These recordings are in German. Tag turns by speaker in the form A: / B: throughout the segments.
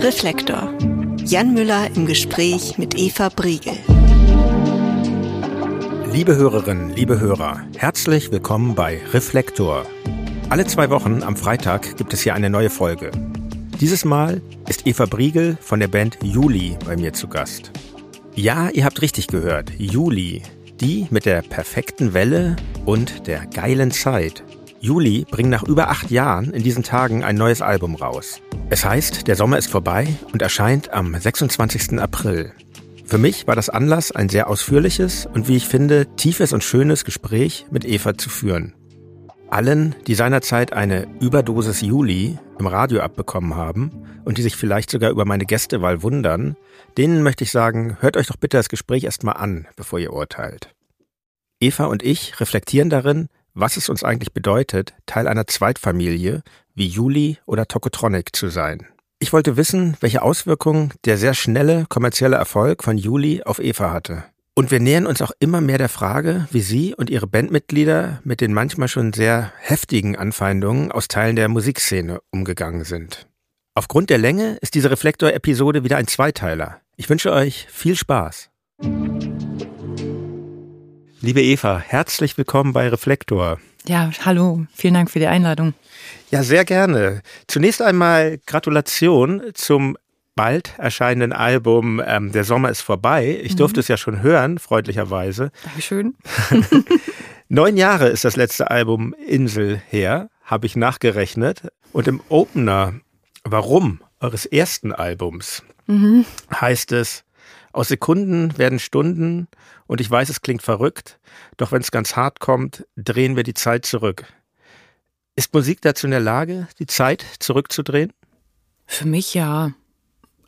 A: Reflektor. Jan Müller im Gespräch mit Eva Briegel.
B: Liebe Hörerinnen, liebe Hörer, herzlich willkommen bei Reflektor. Alle zwei Wochen am Freitag gibt es hier eine neue Folge. Dieses Mal ist Eva Briegel von der Band Juli bei mir zu Gast. Ja, ihr habt richtig gehört, Juli, die mit der perfekten Welle und der geilen Zeit. Juli bringen nach über acht Jahren in diesen Tagen ein neues Album raus. Es heißt, der Sommer ist vorbei und erscheint am 26. April. Für mich war das Anlass, ein sehr ausführliches und wie ich finde, tiefes und schönes Gespräch mit Eva zu führen. Allen, die seinerzeit eine Überdosis Juli im Radio abbekommen haben und die sich vielleicht sogar über meine Gästewahl wundern, denen möchte ich sagen, hört euch doch bitte das Gespräch erstmal an, bevor ihr urteilt. Eva und ich reflektieren darin, was es uns eigentlich bedeutet, Teil einer Zweitfamilie wie Juli oder Tokotronic zu sein. Ich wollte wissen, welche Auswirkungen der sehr schnelle kommerzielle Erfolg von Juli auf Eva hatte. Und wir nähern uns auch immer mehr der Frage, wie sie und ihre Bandmitglieder mit den manchmal schon sehr heftigen Anfeindungen aus Teilen der Musikszene umgegangen sind. Aufgrund der Länge ist diese Reflektor-Episode wieder ein Zweiteiler. Ich wünsche euch viel Spaß. Liebe Eva, herzlich willkommen bei Reflektor.
C: Ja, hallo, vielen Dank für die Einladung.
B: Ja, sehr gerne. Zunächst einmal Gratulation zum bald erscheinenden Album ähm, Der Sommer ist vorbei. Ich mhm. durfte es ja schon hören, freundlicherweise.
C: Dankeschön.
B: Neun Jahre ist das letzte Album Insel her, habe ich nachgerechnet. Und im Opener, warum eures ersten Albums, mhm. heißt es, aus Sekunden werden Stunden und ich weiß, es klingt verrückt, doch wenn es ganz hart kommt, drehen wir die Zeit zurück. Ist Musik dazu in der Lage, die Zeit zurückzudrehen?
C: Für mich ja.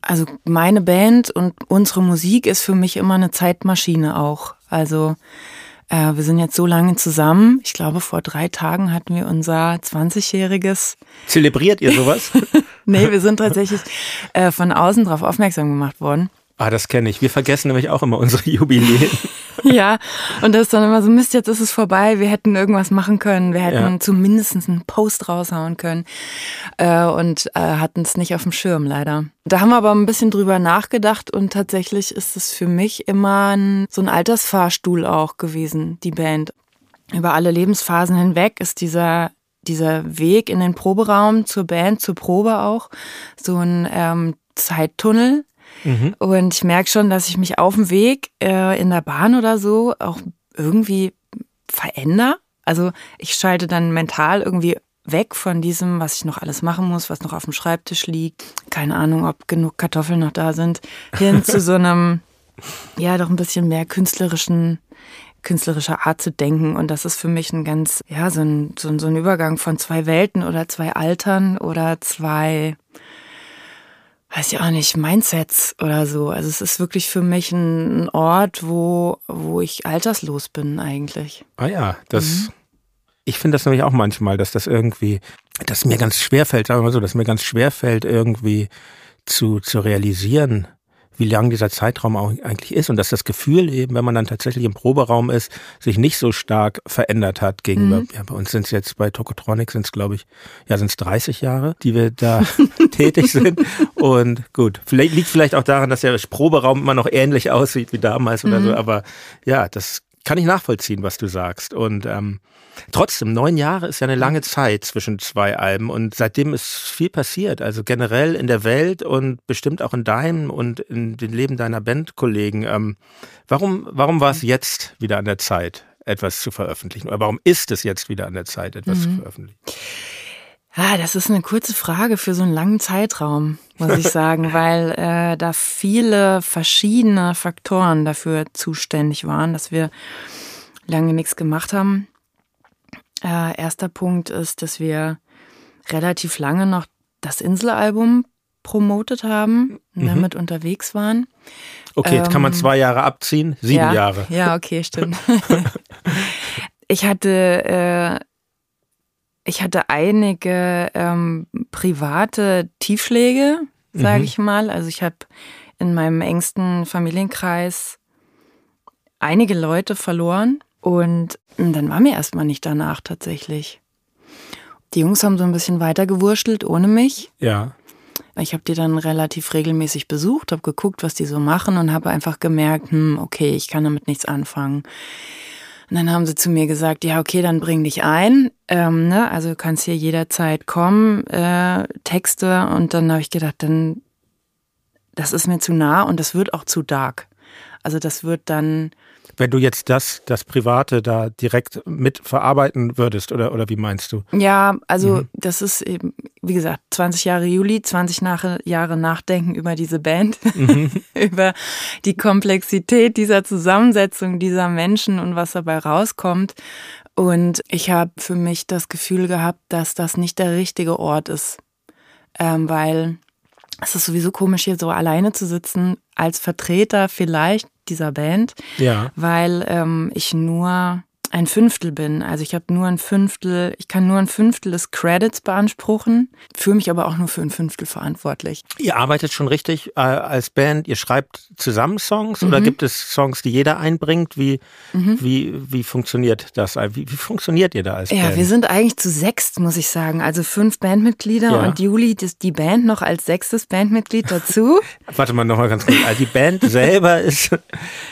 C: Also meine Band und unsere Musik ist für mich immer eine Zeitmaschine auch. Also äh, wir sind jetzt so lange zusammen. Ich glaube, vor drei Tagen hatten wir unser 20-jähriges.
B: Zelebriert ihr sowas?
C: nee, wir sind tatsächlich äh, von außen darauf aufmerksam gemacht worden.
B: Ah, das kenne ich. Wir vergessen nämlich auch immer unsere Jubiläen.
C: ja, und das ist dann immer so, Mist, jetzt ist es vorbei, wir hätten irgendwas machen können, wir hätten ja. zumindest einen Post raushauen können äh, und äh, hatten es nicht auf dem Schirm, leider. Da haben wir aber ein bisschen drüber nachgedacht und tatsächlich ist es für mich immer ein, so ein Altersfahrstuhl auch gewesen, die Band. Über alle Lebensphasen hinweg ist dieser dieser Weg in den Proberaum zur Band, zur Probe auch, so ein ähm, Zeittunnel, Mhm. Und ich merke schon, dass ich mich auf dem Weg äh, in der Bahn oder so auch irgendwie verändere. Also ich schalte dann mental irgendwie weg von diesem, was ich noch alles machen muss, was noch auf dem Schreibtisch liegt. Keine Ahnung, ob genug Kartoffeln noch da sind. Hin zu so einem, ja, doch ein bisschen mehr künstlerischen, künstlerischer Art zu denken. Und das ist für mich ein ganz, ja, so ein, so ein, so ein Übergang von zwei Welten oder zwei Altern oder zwei weiß ich auch nicht, Mindsets oder so. Also es ist wirklich für mich ein Ort, wo, wo ich alterslos bin eigentlich.
B: Ah ja, das, mhm. ich finde das nämlich auch manchmal, dass das irgendwie, dass mir ganz schwer fällt, sagen wir mal so, dass mir ganz schwer fällt, irgendwie zu, zu realisieren, wie lang dieser Zeitraum eigentlich ist und dass das Gefühl eben, wenn man dann tatsächlich im Proberaum ist, sich nicht so stark verändert hat gegenüber, mhm. ja, bei uns sind es jetzt bei Tokotronic sind es glaube ich, ja sind es 30 Jahre, die wir da tätig sind und gut, vielleicht liegt vielleicht auch daran, dass der Proberaum immer noch ähnlich aussieht wie damals mhm. oder so, aber ja, das kann ich nachvollziehen, was du sagst und ähm, Trotzdem, neun Jahre ist ja eine lange Zeit zwischen zwei Alben und seitdem ist viel passiert. Also generell in der Welt und bestimmt auch in deinem und in dem Leben deiner Bandkollegen. Ähm, warum, warum war es jetzt wieder an der Zeit, etwas zu veröffentlichen? Oder warum ist es jetzt wieder an der Zeit, etwas mhm. zu veröffentlichen?
C: Ah, das ist eine kurze Frage für so einen langen Zeitraum, muss ich sagen, weil äh, da viele verschiedene Faktoren dafür zuständig waren, dass wir lange nichts gemacht haben. Äh, erster Punkt ist, dass wir relativ lange noch das Inselalbum promotet haben, mhm. damit unterwegs waren.
B: Okay, jetzt kann man ähm, zwei Jahre abziehen, sieben
C: ja,
B: Jahre.
C: Ja, okay, stimmt. ich hatte, äh, ich hatte einige ähm, private Tiefschläge, sage mhm. ich mal. Also ich habe in meinem engsten Familienkreis einige Leute verloren und dann war mir erstmal nicht danach tatsächlich. Die Jungs haben so ein bisschen weiter gewurschtelt ohne mich.
B: Ja.
C: Ich habe die dann relativ regelmäßig besucht, habe geguckt, was die so machen und habe einfach gemerkt, hm, okay, ich kann damit nichts anfangen. Und dann haben sie zu mir gesagt, ja, okay, dann bring dich ein. Ähm, ne? Also du kannst hier jederzeit kommen, äh, Texte. Und dann habe ich gedacht, dann, das ist mir zu nah und das wird auch zu dark. Also das wird dann
B: wenn du jetzt das, das Private da direkt mit verarbeiten würdest, oder, oder wie meinst du?
C: Ja, also mhm. das ist eben, wie gesagt, 20 Jahre Juli, 20 nach, Jahre Nachdenken über diese Band, mhm. über die Komplexität dieser Zusammensetzung dieser Menschen und was dabei rauskommt. Und ich habe für mich das Gefühl gehabt, dass das nicht der richtige Ort ist, ähm, weil es ist sowieso komisch, hier so alleine zu sitzen, als Vertreter vielleicht dieser Band, ja. weil ähm, ich nur ein Fünftel bin. Also ich habe nur ein Fünftel, ich kann nur ein Fünftel des Credits beanspruchen, fühle mich aber auch nur für ein Fünftel verantwortlich.
B: Ihr arbeitet schon richtig äh, als Band, ihr schreibt zusammen Songs mhm. oder gibt es Songs, die jeder einbringt? Wie, mhm. wie, wie funktioniert das? Wie, wie funktioniert ihr da als
C: ja,
B: Band?
C: Ja, wir sind eigentlich zu sechst, muss ich sagen. Also fünf Bandmitglieder ja. und Juli, ist die Band noch als sechstes Bandmitglied dazu.
B: Warte mal nochmal ganz kurz. Also die Band selber ist,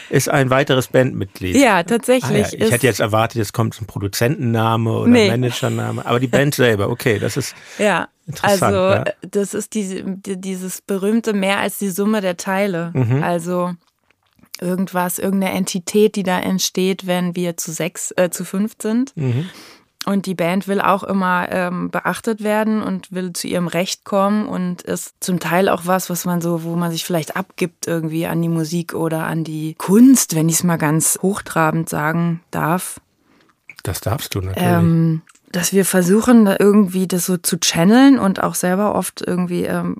B: ist ein weiteres Bandmitglied.
C: Ja, tatsächlich.
B: Ah, ja. Ich hätte jetzt erwartet, jetzt kommt ein Produzentenname oder nee. Managername. Aber die Band selber, okay, das ist ja. Interessant,
C: also
B: ja.
C: das ist die, dieses berühmte mehr als die Summe der Teile. Mhm. Also irgendwas, irgendeine Entität, die da entsteht, wenn wir zu sechs, äh, zu fünf sind. Mhm. Und die Band will auch immer ähm, beachtet werden und will zu ihrem Recht kommen und ist zum Teil auch was, was man so, wo man sich vielleicht abgibt irgendwie an die Musik oder an die Kunst, wenn ich es mal ganz hochtrabend sagen darf.
B: Das darfst du natürlich. Ähm,
C: dass wir versuchen, da irgendwie das so zu channeln und auch selber oft irgendwie ähm,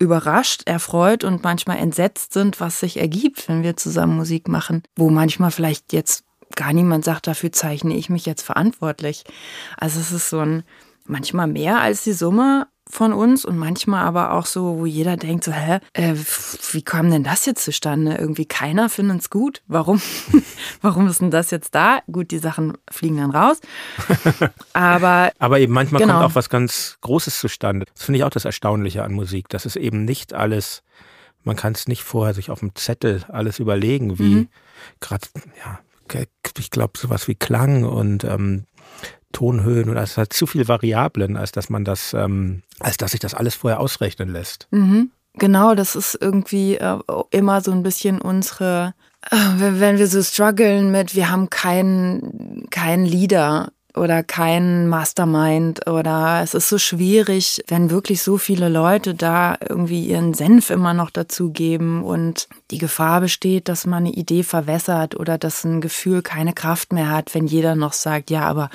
C: überrascht, erfreut und manchmal entsetzt sind, was sich ergibt, wenn wir zusammen Musik machen, wo manchmal vielleicht jetzt gar niemand sagt, dafür zeichne ich mich jetzt verantwortlich. Also es ist so ein manchmal mehr als die Summe von uns und manchmal aber auch so, wo jeder denkt so, hä, äh, wie kam denn das jetzt zustande? Irgendwie keiner findet es gut. Warum? Warum ist denn das jetzt da? Gut, die Sachen fliegen dann raus. Aber
B: aber eben manchmal genau. kommt auch was ganz Großes zustande. Das finde ich auch das Erstaunliche an Musik, dass es eben nicht alles man kann es nicht vorher sich auf dem Zettel alles überlegen, wie mhm. gerade ja ich glaube, sowas wie Klang und ähm, Tonhöhen und es hat zu viele Variablen, als dass man das, ähm, als dass sich das alles vorher ausrechnen lässt.
C: Mhm. Genau, das ist irgendwie äh, immer so ein bisschen unsere, äh, wenn wir so strugglen mit, wir haben keinen kein Leader oder kein Mastermind oder es ist so schwierig, wenn wirklich so viele Leute da irgendwie ihren Senf immer noch dazugeben und die Gefahr besteht, dass man eine Idee verwässert oder dass ein Gefühl keine Kraft mehr hat, wenn jeder noch sagt, ja, aber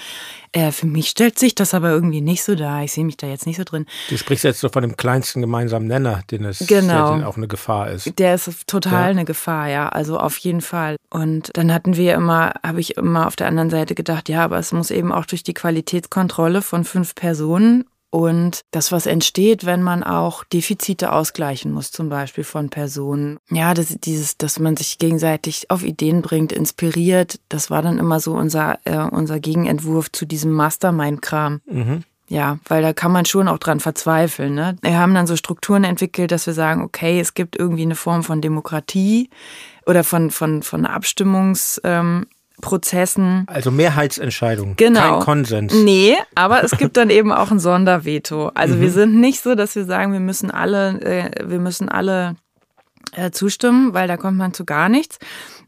C: äh, für mich stellt sich das aber irgendwie nicht so dar. Ich sehe mich da jetzt nicht so drin.
B: Du sprichst jetzt so von dem kleinsten gemeinsamen Nenner, den es
C: genau.
B: den auch eine Gefahr ist.
C: Der ist total ja. eine Gefahr, ja. Also auf jeden Fall. Und dann hatten wir immer, habe ich immer auf der anderen Seite gedacht, ja, aber es muss eben auch durch die Qualitätskontrolle von fünf Personen und das, was entsteht, wenn man auch Defizite ausgleichen muss, zum Beispiel von Personen. Ja, das, dieses, dass man sich gegenseitig auf Ideen bringt, inspiriert, das war dann immer so unser, äh, unser Gegenentwurf zu diesem Mastermind-Kram. Mhm. Ja, weil da kann man schon auch dran verzweifeln. Ne? Wir haben dann so Strukturen entwickelt, dass wir sagen, okay, es gibt irgendwie eine Form von Demokratie oder von, von, von Abstimmungs, ähm, Prozessen.
B: Also Mehrheitsentscheidung,
C: genau.
B: kein Konsens.
C: Nee, aber es gibt dann eben auch ein Sonderveto. Also mhm. wir sind nicht so, dass wir sagen, wir müssen alle, äh, wir müssen alle äh, zustimmen, weil da kommt man zu gar nichts.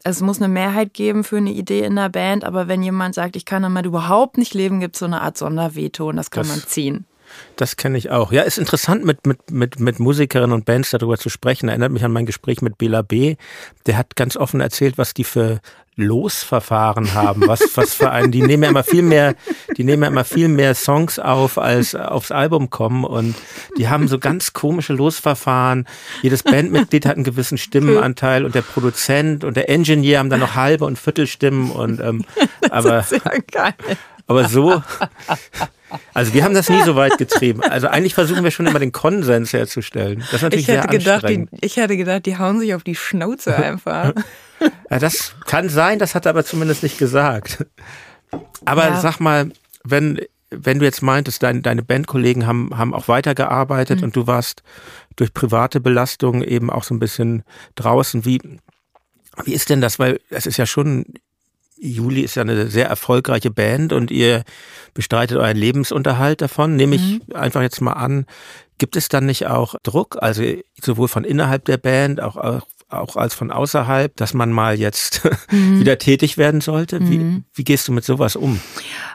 C: Es muss eine Mehrheit geben für eine Idee in der Band, aber wenn jemand sagt, ich kann damit überhaupt nicht leben, gibt es so eine Art Sonderveto und das kann das, man ziehen.
B: Das kenne ich auch. Ja, ist interessant, mit, mit, mit, mit Musikerinnen und Bands darüber zu sprechen. Erinnert mich an mein Gespräch mit Bela B. Der hat ganz offen erzählt, was die für Losverfahren haben. Was, was für einen, die nehmen ja immer viel mehr, die nehmen ja immer viel mehr Songs auf, als aufs Album kommen und die haben so ganz komische Losverfahren. Jedes Bandmitglied hat einen gewissen Stimmenanteil und der Produzent und der Engineer haben dann noch halbe und Viertelstimmen und ähm, aber, aber so, also wir haben das nie so weit getrieben. Also eigentlich versuchen wir schon immer den Konsens herzustellen. Das ist natürlich
C: ich hätte
B: sehr
C: gedacht, die, ich hätte gedacht, die hauen sich auf die Schnauze einfach.
B: Ja, das kann sein, das hat er aber zumindest nicht gesagt. Aber ja. sag mal, wenn wenn du jetzt meintest, dein, deine Bandkollegen haben, haben auch weitergearbeitet mhm. und du warst durch private Belastung eben auch so ein bisschen draußen. Wie, wie ist denn das? Weil es ist ja schon, Juli ist ja eine sehr erfolgreiche Band und ihr bestreitet euren Lebensunterhalt davon. Nehme ich mhm. einfach jetzt mal an. Gibt es dann nicht auch Druck, also sowohl von innerhalb der Band, auch, auch auch als von außerhalb, dass man mal jetzt mhm. wieder tätig werden sollte. Wie, mhm. wie gehst du mit sowas um?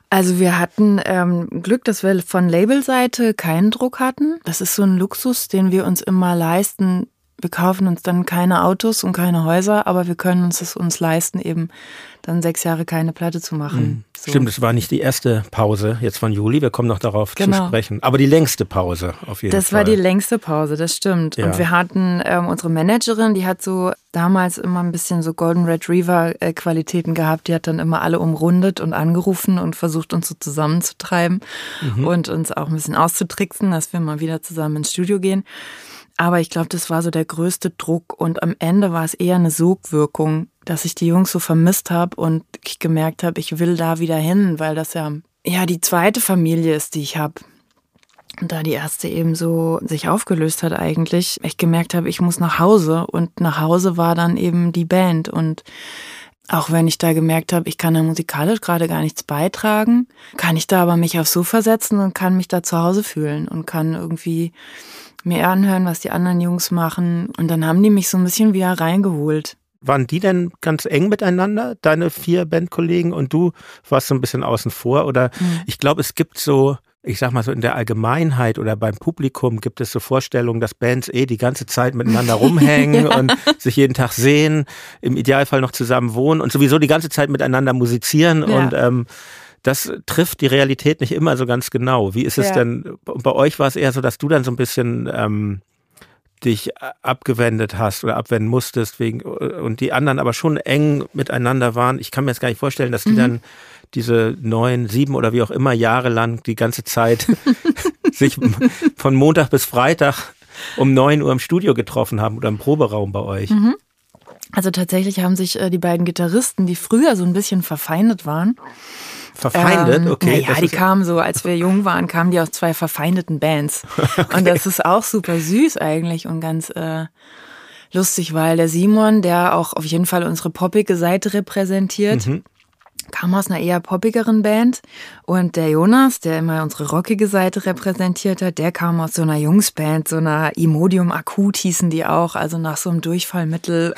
C: Also wir hatten ähm, Glück, dass wir von Labelseite keinen Druck hatten. Das ist so ein Luxus, den wir uns immer leisten, wir kaufen uns dann keine Autos und keine Häuser, aber wir können uns es uns leisten, eben dann sechs Jahre keine Platte zu machen. Mhm.
B: So. Stimmt, es war nicht die erste Pause jetzt von Juli, wir kommen noch darauf genau. zu sprechen, aber die längste Pause auf jeden
C: das
B: Fall.
C: Das war die längste Pause, das stimmt. Ja. Und wir hatten ähm, unsere Managerin, die hat so damals immer ein bisschen so Golden Retriever äh, Qualitäten gehabt, die hat dann immer alle umrundet und angerufen und versucht uns so zusammenzutreiben mhm. und uns auch ein bisschen auszutricksen, dass wir mal wieder zusammen ins Studio gehen. Aber ich glaube, das war so der größte Druck. Und am Ende war es eher eine Sogwirkung, dass ich die Jungs so vermisst habe und ich gemerkt habe, ich will da wieder hin, weil das ja, ja die zweite Familie ist, die ich habe. Und da die erste eben so sich aufgelöst hat eigentlich, ich gemerkt habe, ich muss nach Hause und nach Hause war dann eben die Band und auch wenn ich da gemerkt habe, ich kann da musikalisch gerade gar nichts beitragen, kann ich da aber mich aufs Sofa setzen und kann mich da zu Hause fühlen und kann irgendwie mir anhören, was die anderen Jungs machen. Und dann haben die mich so ein bisschen wieder reingeholt.
B: Waren die denn ganz eng miteinander, deine vier Bandkollegen und du warst so ein bisschen außen vor? Oder mhm. ich glaube, es gibt so, ich sag mal so in der Allgemeinheit oder beim Publikum gibt es so Vorstellungen, dass Bands eh die ganze Zeit miteinander rumhängen ja. und sich jeden Tag sehen, im Idealfall noch zusammen wohnen und sowieso die ganze Zeit miteinander musizieren ja. und ähm, das trifft die Realität nicht immer so ganz genau. Wie ist es ja. denn, bei euch war es eher so, dass du dann so ein bisschen ähm, dich abgewendet hast oder abwenden musstest wegen und die anderen aber schon eng miteinander waren. Ich kann mir jetzt gar nicht vorstellen, dass die mhm. dann diese neun, sieben oder wie auch immer Jahre lang die ganze Zeit sich von Montag bis Freitag um neun Uhr im Studio getroffen haben oder im Proberaum bei euch. Mhm.
C: Also tatsächlich haben sich äh, die beiden Gitarristen, die früher so ein bisschen verfeindet waren,
B: Verfeindet, ähm, okay.
C: Ja, die kamen so, als wir jung waren, kamen die aus zwei verfeindeten Bands. okay. Und das ist auch super süß eigentlich und ganz äh, lustig, weil der Simon, der auch auf jeden Fall unsere poppige Seite repräsentiert, mhm kam aus einer eher poppigeren Band und der Jonas, der immer unsere rockige Seite repräsentiert hat, der kam aus so einer Jungsband, so einer Imodium Akut hießen die auch, also nach so einem Durchfallmittel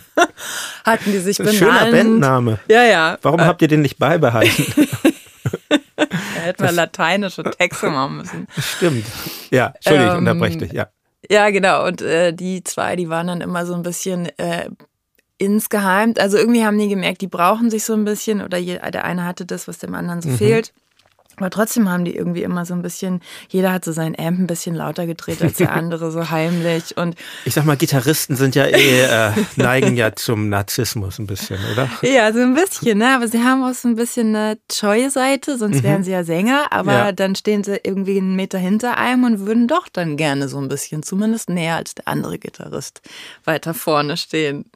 C: hatten die sich benannt.
B: Schöner Bandname.
C: Ja, ja.
B: Warum äh, habt ihr den nicht beibehalten?
C: da hätten wir lateinische Texte machen müssen.
B: Stimmt. Ja, Entschuldigung, ähm, unterbreche dich, ja.
C: Ja, genau. Und äh, die zwei, die waren dann immer so ein bisschen äh, insgeheim, also irgendwie haben die gemerkt, die brauchen sich so ein bisschen oder je, der eine hatte das, was dem anderen so mhm. fehlt. Aber trotzdem haben die irgendwie immer so ein bisschen, jeder hat so seinen Amp ein bisschen lauter gedreht als der andere, so heimlich. Und
B: ich sag mal, Gitarristen sind ja eh, äh, neigen ja zum Narzissmus ein bisschen, oder?
C: Ja, so ein bisschen, ne? Aber sie haben auch so ein bisschen eine scheue Seite, sonst mhm. wären sie ja Sänger, aber ja. dann stehen sie irgendwie einen Meter hinter einem und würden doch dann gerne so ein bisschen, zumindest näher als der andere Gitarrist, weiter vorne stehen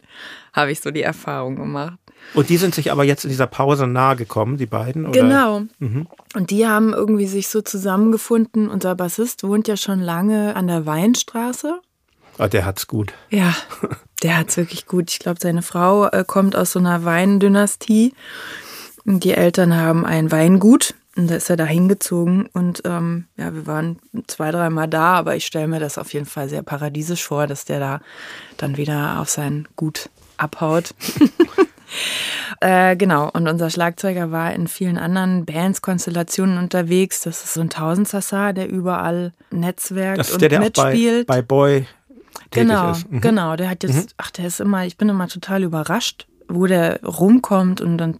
C: habe ich so die Erfahrung gemacht.
B: Und die sind sich aber jetzt in dieser Pause nahe gekommen, die beiden?
C: Oder? Genau. Mhm. Und die haben irgendwie sich so zusammengefunden. Unser Bassist wohnt ja schon lange an der Weinstraße.
B: Ah, der hat's gut.
C: Ja, der hat's wirklich gut. Ich glaube, seine Frau äh, kommt aus so einer Weindynastie. Und die Eltern haben ein Weingut. Und da ist er da hingezogen. Und ähm, ja, wir waren zwei, dreimal da, aber ich stelle mir das auf jeden Fall sehr paradiesisch vor, dass der da dann wieder auf sein Gut abhaut. äh, genau, und unser Schlagzeuger war in vielen anderen Bands, Konstellationen unterwegs. Das ist so ein Tausendsassar, der überall netzwerkt das ist und der, der mitspielt.
B: Bei, bei Boy
C: genau,
B: ist.
C: Mhm. Genau, der hat jetzt, mhm. ach, der ist immer, ich bin immer total überrascht, wo der rumkommt und dann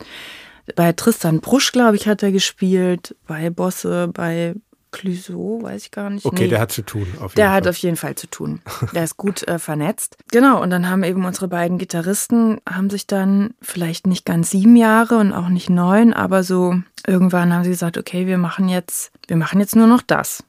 C: bei Tristan Brusch, glaube ich, hat er gespielt, bei Bosse, bei Clouseau, weiß ich gar nicht.
B: Okay, nee. der hat zu tun.
C: der Fall. hat auf jeden Fall zu tun. Der ist gut äh, vernetzt. Genau, und dann haben eben unsere beiden Gitarristen, haben sich dann vielleicht nicht ganz sieben Jahre und auch nicht neun, aber so irgendwann haben sie gesagt, okay, wir machen jetzt, wir machen jetzt nur noch das.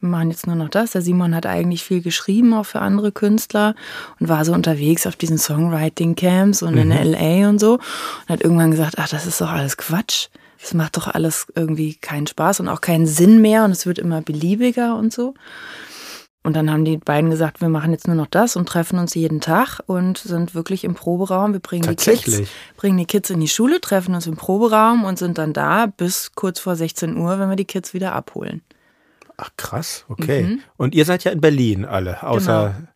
C: Wir machen jetzt nur noch das. Der Simon hat eigentlich viel geschrieben, auch für andere Künstler und war so unterwegs auf diesen Songwriting-Camps und mhm. in LA und so und hat irgendwann gesagt, ach, das ist doch alles Quatsch es macht doch alles irgendwie keinen Spaß und auch keinen Sinn mehr und es wird immer beliebiger und so. Und dann haben die beiden gesagt, wir machen jetzt nur noch das und treffen uns jeden Tag und sind wirklich im Proberaum. Wir bringen die Kids, bringen die Kids in die Schule, treffen uns im Proberaum und sind dann da bis kurz vor 16 Uhr, wenn wir die Kids wieder abholen.
B: Ach krass, okay. Mhm. Und ihr seid ja in Berlin alle, außer genau.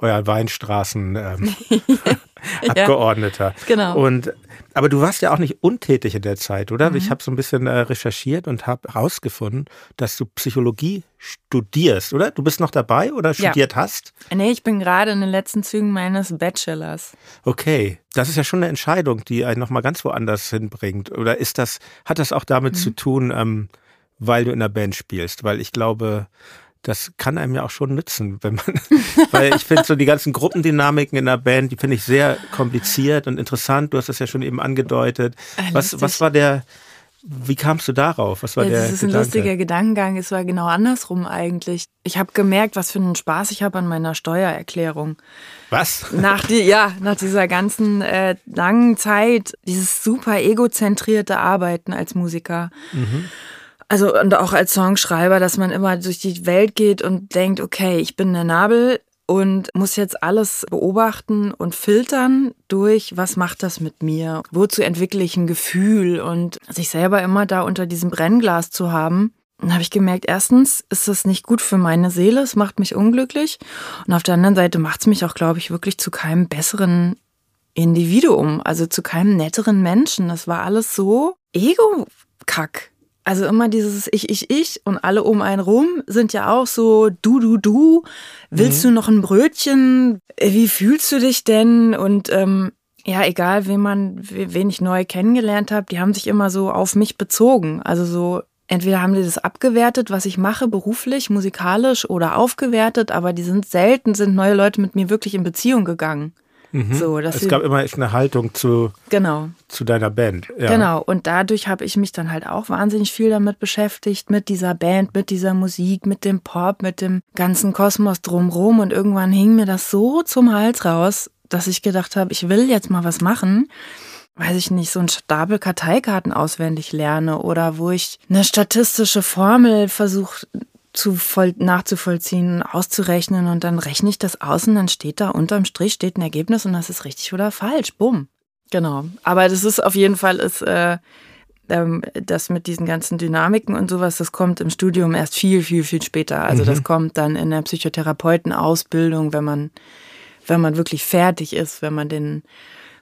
B: Euer Weinstraßen ähm.
C: Ja, genau.
B: Und aber du warst ja auch nicht untätig in der Zeit, oder? Mhm. Ich habe so ein bisschen äh, recherchiert und habe herausgefunden, dass du Psychologie studierst, oder? Du bist noch dabei oder studiert ja. hast?
C: Nee, ich bin gerade in den letzten Zügen meines Bachelors.
B: Okay, das ist ja schon eine Entscheidung, die einen nochmal ganz woanders hinbringt. Oder ist das, hat das auch damit mhm. zu tun, ähm, weil du in der Band spielst? Weil ich glaube, das kann einem ja auch schon nützen, wenn man, weil ich finde so die ganzen Gruppendynamiken in der Band, die finde ich sehr kompliziert und interessant. Du hast das ja schon eben angedeutet. Ah, was, was war der, wie kamst du darauf? Was war ja, der
C: Das ist Gedanke? ein lustiger Gedankengang. Es war genau andersrum eigentlich. Ich habe gemerkt, was für einen Spaß ich habe an meiner Steuererklärung.
B: Was?
C: Nach die, ja, nach dieser ganzen äh, langen Zeit, dieses super egozentrierte Arbeiten als Musiker. Mhm. Also und auch als Songschreiber, dass man immer durch die Welt geht und denkt, okay, ich bin der Nabel und muss jetzt alles beobachten und filtern durch, was macht das mit mir? Wozu entwickle ich ein Gefühl? Und sich selber immer da unter diesem Brennglas zu haben, dann habe ich gemerkt, erstens ist das nicht gut für meine Seele, es macht mich unglücklich. Und auf der anderen Seite macht es mich auch, glaube ich, wirklich zu keinem besseren Individuum, also zu keinem netteren Menschen. Das war alles so Ego-Kack. Also immer dieses Ich, ich, ich und alle um einen rum sind ja auch so du, du, du. Willst mhm. du noch ein Brötchen? Wie fühlst du dich denn? Und ähm, ja, egal, wen man, wen ich neu kennengelernt habe, die haben sich immer so auf mich bezogen. Also so, entweder haben die das abgewertet, was ich mache, beruflich, musikalisch oder aufgewertet, aber die sind selten, sind neue Leute mit mir wirklich in Beziehung gegangen.
B: Mhm. So, es gab immer echt eine Haltung zu,
C: genau.
B: zu deiner Band.
C: Ja. Genau, und dadurch habe ich mich dann halt auch wahnsinnig viel damit beschäftigt, mit dieser Band, mit dieser Musik, mit dem Pop, mit dem ganzen Kosmos drumrum. Und irgendwann hing mir das so zum Hals raus, dass ich gedacht habe, ich will jetzt mal was machen weiß ich nicht, so ein Stapel Karteikarten auswendig lerne oder wo ich eine statistische Formel versuche zu voll, nachzuvollziehen, auszurechnen und dann rechne ich das aus und dann steht da unterm Strich steht ein Ergebnis und das ist richtig oder falsch. Bumm. Genau. Aber das ist auf jeden Fall ist äh, ähm, das mit diesen ganzen Dynamiken und sowas, das kommt im Studium erst viel, viel, viel später. Also mhm. das kommt dann in der Psychotherapeutenausbildung, wenn man, wenn man wirklich fertig ist, wenn man den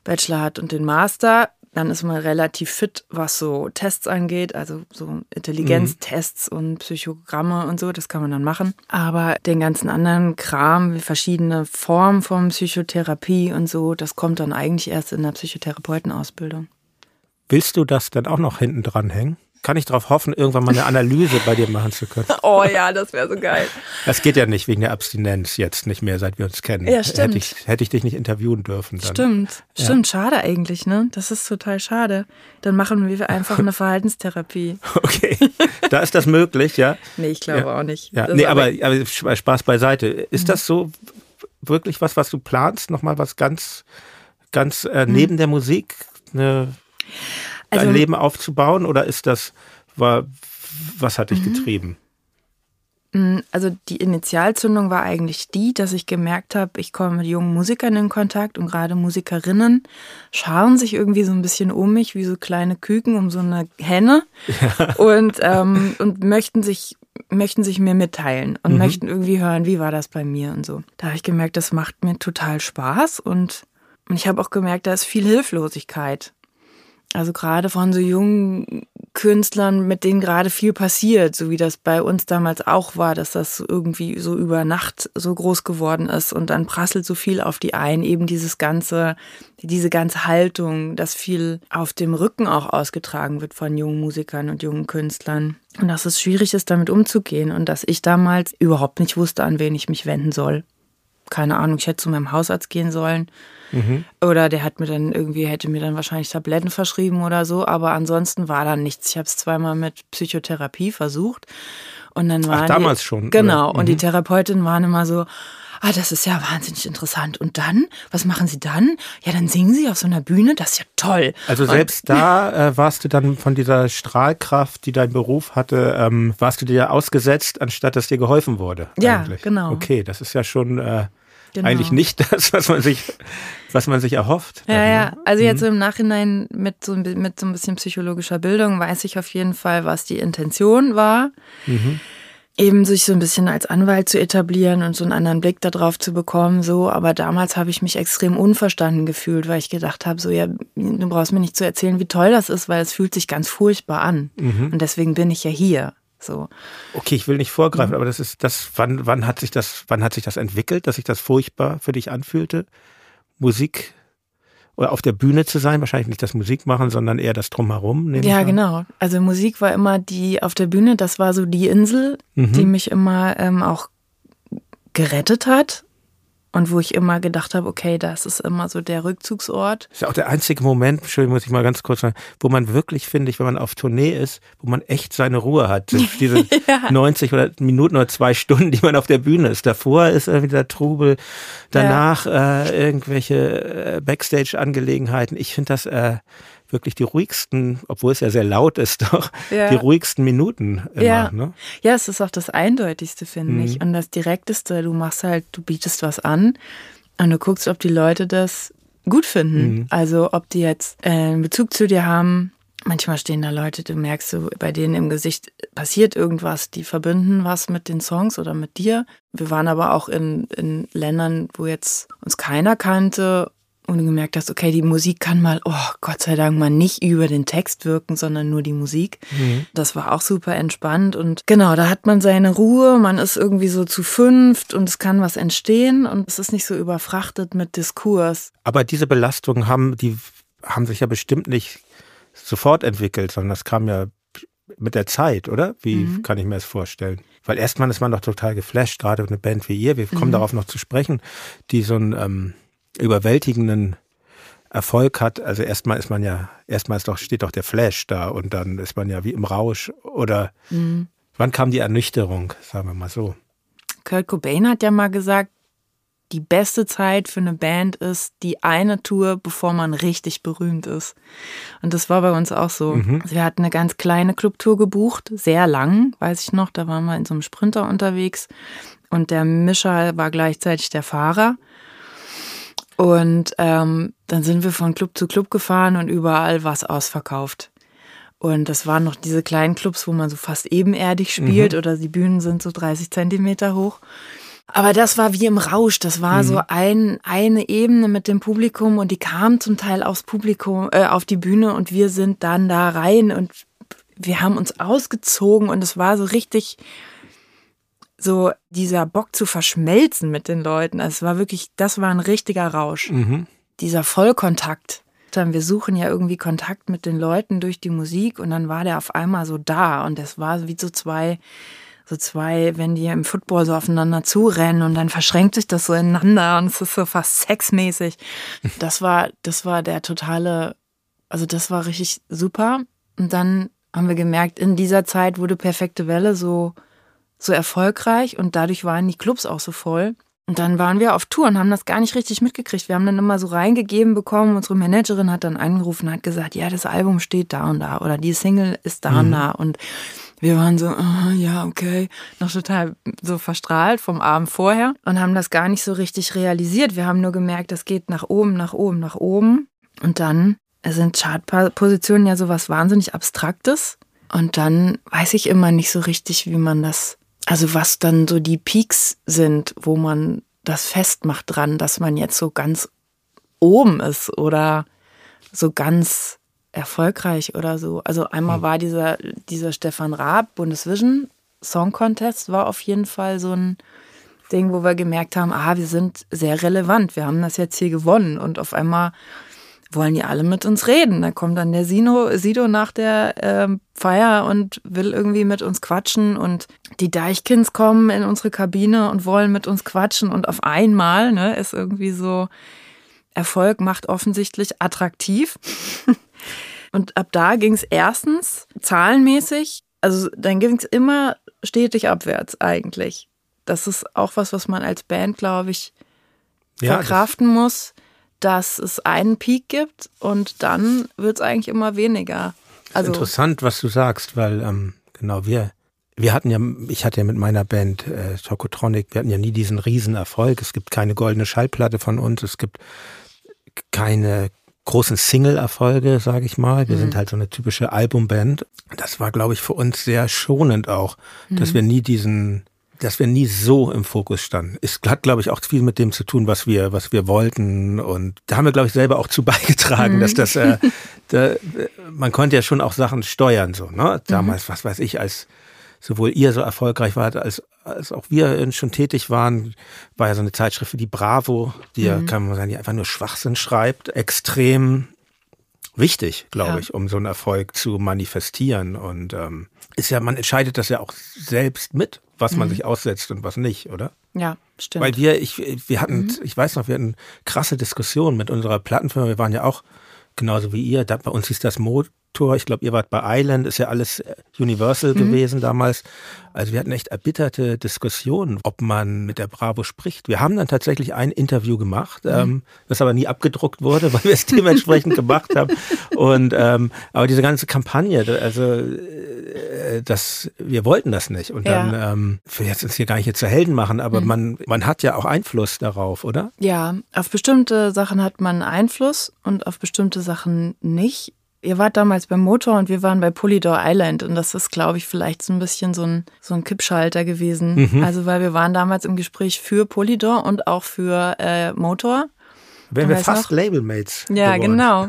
C: Bachelor hat und den Master. Dann ist man relativ fit, was so Tests angeht, also so Intelligenztests mhm. und Psychogramme und so, das kann man dann machen. Aber den ganzen anderen Kram, wie verschiedene Formen von Psychotherapie und so, das kommt dann eigentlich erst in der Psychotherapeutenausbildung.
B: Willst du das dann auch noch hinten dran hängen? Kann ich darauf hoffen, irgendwann mal eine Analyse bei dir machen zu können.
C: Oh ja, das wäre so geil.
B: Das geht ja nicht wegen der Abstinenz jetzt nicht mehr, seit wir uns kennen.
C: Ja, stimmt.
B: Hätte ich, hätte ich dich nicht interviewen dürfen. Dann.
C: Stimmt, ja. stimmt. Schade eigentlich, ne? Das ist total schade. Dann machen wir einfach eine Verhaltenstherapie.
B: Okay, da ist das möglich, ja?
C: Nee, ich glaube
B: ja.
C: auch nicht.
B: Ja. Nee, aber, aber Spaß beiseite. Ist mhm. das so wirklich was, was du planst? Nochmal was ganz, ganz äh, mhm. neben der Musik? Eine also, dein Leben aufzubauen oder ist das, war, was hat dich mhm. getrieben?
C: Mm, also die Initialzündung war eigentlich die, dass ich gemerkt habe, ich komme mit jungen Musikern in Kontakt und gerade Musikerinnen scharen sich irgendwie so ein bisschen um mich wie so kleine Küken um so eine Henne ja. und, ähm, und möchten sich möchten sich mir mitteilen und mhm. möchten irgendwie hören, wie war das bei mir und so. Da habe ich gemerkt, das macht mir total Spaß und ich habe auch gemerkt, da ist viel Hilflosigkeit. Also gerade von so jungen Künstlern, mit denen gerade viel passiert, so wie das bei uns damals auch war, dass das irgendwie so über Nacht so groß geworden ist und dann prasselt so viel auf die ein, eben dieses ganze, diese ganze Haltung, dass viel auf dem Rücken auch ausgetragen wird von jungen Musikern und jungen Künstlern. Und dass es schwierig ist, damit umzugehen und dass ich damals überhaupt nicht wusste, an wen ich mich wenden soll. Keine Ahnung, ich hätte zu meinem Hausarzt gehen sollen Mhm. Oder der hat mir dann irgendwie, hätte mir dann wahrscheinlich Tabletten verschrieben oder so, aber ansonsten war da nichts. Ich habe es zweimal mit Psychotherapie versucht. Und dann waren
B: Ach, damals die, schon.
C: Genau. Oder? Und die mhm. Therapeutin waren immer so, ah, das ist ja wahnsinnig interessant. Und dann, was machen Sie dann? Ja, dann singen Sie auf so einer Bühne, das ist ja toll.
B: Also selbst und, da äh, warst du dann von dieser Strahlkraft, die dein Beruf hatte, ähm, warst du dir ausgesetzt, anstatt dass dir geholfen wurde.
C: Ja, eigentlich. genau.
B: Okay, das ist ja schon äh, genau. eigentlich nicht das, was man sich, was man sich erhofft.
C: Ja, dann, ja. Ne? Also jetzt mhm. im Nachhinein mit so, mit so ein bisschen psychologischer Bildung weiß ich auf jeden Fall, was die Intention war. Mhm eben sich so ein bisschen als Anwalt zu etablieren und so einen anderen Blick darauf zu bekommen, so. Aber damals habe ich mich extrem unverstanden gefühlt, weil ich gedacht habe, so, ja, du brauchst mir nicht zu erzählen, wie toll das ist, weil es fühlt sich ganz furchtbar an. Mhm. Und deswegen bin ich ja hier. So.
B: Okay, ich will nicht vorgreifen, mhm. aber das ist das, wann, wann hat sich das, wann hat sich das entwickelt, dass sich das furchtbar für dich anfühlte? Musik oder auf der Bühne zu sein, wahrscheinlich nicht das Musik machen, sondern eher das Drumherum.
C: Ja, genau. Also Musik war immer die auf der Bühne, das war so die Insel, mhm. die mich immer ähm, auch gerettet hat und wo ich immer gedacht habe, okay, das ist immer so der Rückzugsort.
B: Das ist ja auch der einzige Moment, Entschuldigung, muss ich mal ganz kurz sagen, wo man wirklich, finde ich, wenn man auf Tournee ist, wo man echt seine Ruhe hat. Diese ja. 90 oder Minuten oder zwei Stunden, die man auf der Bühne ist. Davor ist irgendwie der Trubel, danach ja. äh, irgendwelche äh, Backstage-Angelegenheiten. Ich finde das äh, wirklich die ruhigsten, obwohl es ja sehr laut ist, doch ja. die ruhigsten Minuten immer.
C: Ja. Ne? ja, es ist auch das Eindeutigste, finde mhm. ich. Und das Direkteste, du machst halt, du bietest was an und du guckst, ob die Leute das gut finden. Mhm. Also ob die jetzt äh, einen Bezug zu dir haben. Manchmal stehen da Leute, du merkst so, bei denen im Gesicht passiert irgendwas, die verbinden was mit den Songs oder mit dir. Wir waren aber auch in, in Ländern, wo jetzt uns keiner kannte und du gemerkt hast, okay, die Musik kann mal, oh Gott sei Dank, mal nicht über den Text wirken, sondern nur die Musik. Mhm. Das war auch super entspannt und genau, da hat man seine Ruhe, man ist irgendwie so zu fünft und es kann was entstehen und es ist nicht so überfrachtet mit Diskurs.
B: Aber diese Belastungen haben, die haben sich ja bestimmt nicht sofort entwickelt, sondern das kam ja mit der Zeit, oder? Wie mhm. kann ich mir das vorstellen? Weil erstmal ist man doch total geflasht, gerade eine Band wie ihr, wir kommen mhm. darauf noch zu sprechen, die so ein ähm, überwältigenden Erfolg hat. Also erstmal ist man ja, erstmal doch, steht doch der Flash da und dann ist man ja wie im Rausch. Oder mhm. wann kam die Ernüchterung, sagen wir mal so?
C: Kurt Cobain hat ja mal gesagt, die beste Zeit für eine Band ist die eine Tour, bevor man richtig berühmt ist. Und das war bei uns auch so. Mhm. Also wir hatten eine ganz kleine Clubtour gebucht, sehr lang, weiß ich noch. Da waren wir in so einem Sprinter unterwegs und der Mischer war gleichzeitig der Fahrer. Und ähm, dann sind wir von Club zu Club gefahren und überall war es ausverkauft. Und das waren noch diese kleinen Clubs, wo man so fast ebenerdig spielt mhm. oder die Bühnen sind so 30 Zentimeter hoch. Aber das war wie im Rausch. Das war mhm. so ein, eine Ebene mit dem Publikum und die kamen zum Teil aufs Publikum, äh, auf die Bühne und wir sind dann da rein und wir haben uns ausgezogen und es war so richtig, so dieser Bock zu verschmelzen mit den Leuten. Also es war wirklich, das war ein richtiger Rausch. Mhm. Dieser Vollkontakt. Wir suchen ja irgendwie Kontakt mit den Leuten durch die Musik und dann war der auf einmal so da und das war wie so zwei, so zwei, wenn die im Football so aufeinander zurennen und dann verschränkt sich das so ineinander und es ist so fast sexmäßig. Das war, das war der totale, also das war richtig super. Und dann haben wir gemerkt, in dieser Zeit wurde Perfekte Welle so so erfolgreich und dadurch waren die Clubs auch so voll. Und dann waren wir auf Tour und haben das gar nicht richtig mitgekriegt. Wir haben dann immer so reingegeben bekommen. Unsere Managerin hat dann angerufen und hat gesagt, ja, das Album steht da und da oder die Single ist da mhm. und da. Und wir waren so, oh, ja, okay, noch total so verstrahlt vom Abend vorher und haben das gar nicht so richtig realisiert. Wir haben nur gemerkt, das geht nach oben, nach oben, nach oben. Und dann sind Chartpositionen ja so was wahnsinnig Abstraktes. Und dann weiß ich immer nicht so richtig, wie man das also was dann so die Peaks sind, wo man das festmacht dran, dass man jetzt so ganz oben ist oder so ganz erfolgreich oder so. Also einmal hm. war dieser, dieser Stefan Raab Bundesvision Song Contest war auf jeden Fall so ein Ding, wo wir gemerkt haben, ah, wir sind sehr relevant. Wir haben das jetzt hier gewonnen und auf einmal wollen die alle mit uns reden. Da kommt dann der Sino, Sido nach der äh, Feier und will irgendwie mit uns quatschen und die Deichkins kommen in unsere Kabine und wollen mit uns quatschen und auf einmal ne, ist irgendwie so, Erfolg macht offensichtlich attraktiv. und ab da ging es erstens zahlenmäßig, also dann ging es immer stetig abwärts eigentlich. Das ist auch was, was man als Band, glaube ich, ja, verkraften muss, dass es einen Peak gibt und dann wird es eigentlich immer weniger.
B: Also interessant, was du sagst, weil ähm, genau wir wir hatten ja, ich hatte ja mit meiner Band äh, Tokotronic, wir hatten ja nie diesen Riesenerfolg. Es gibt keine goldene Schallplatte von uns, es gibt keine großen Single-Erfolge, sage ich mal. Wir mhm. sind halt so eine typische Albumband. Das war, glaube ich, für uns sehr schonend auch, mhm. dass wir nie diesen, dass wir nie so im Fokus standen. Es hat, glaube ich, auch viel mit dem zu tun, was wir, was wir wollten. Und da haben wir, glaube ich, selber auch zu beigetragen, mhm. dass das, äh, da, man konnte ja schon auch Sachen steuern, so, ne? Damals, mhm. was weiß ich, als sowohl ihr so erfolgreich wart, als, als auch wir schon tätig waren, war ja so eine Zeitschrift wie die Bravo, die mhm. ja, kann man sagen, die einfach nur Schwachsinn schreibt, extrem wichtig, glaube ja. ich, um so einen Erfolg zu manifestieren. Und ähm, ist ja, man entscheidet das ja auch selbst mit, was man mhm. sich aussetzt und was nicht, oder?
C: Ja, stimmt.
B: Weil wir, ich, wir hatten, mhm. ich weiß noch, wir hatten krasse Diskussionen mit unserer Plattenfirma. Wir waren ja auch genauso wie ihr. Da, bei uns hieß das Mod Tour. Ich glaube, ihr wart bei Island, ist ja alles äh, Universal mhm. gewesen damals. Also wir hatten echt erbitterte Diskussionen, ob man mit der Bravo spricht. Wir haben dann tatsächlich ein Interview gemacht, mhm. ähm, das aber nie abgedruckt wurde, weil wir es dementsprechend gemacht haben. Und ähm, aber diese ganze Kampagne, also äh, das, wir wollten das nicht. Und dann, ja. ähm, ich will jetzt uns hier gar nicht zu Helden machen, aber mhm. man, man hat ja auch Einfluss darauf, oder?
C: Ja, auf bestimmte Sachen hat man Einfluss und auf bestimmte Sachen nicht ihr wart damals beim Motor und wir waren bei Polydor Island und das ist, glaube ich, vielleicht so ein bisschen so ein, so ein Kippschalter gewesen. Mhm. Also weil wir waren damals im Gespräch für Polydor und auch für äh, Motor.
B: Wären wir fast Labelmates.
C: Ja, geworden. genau.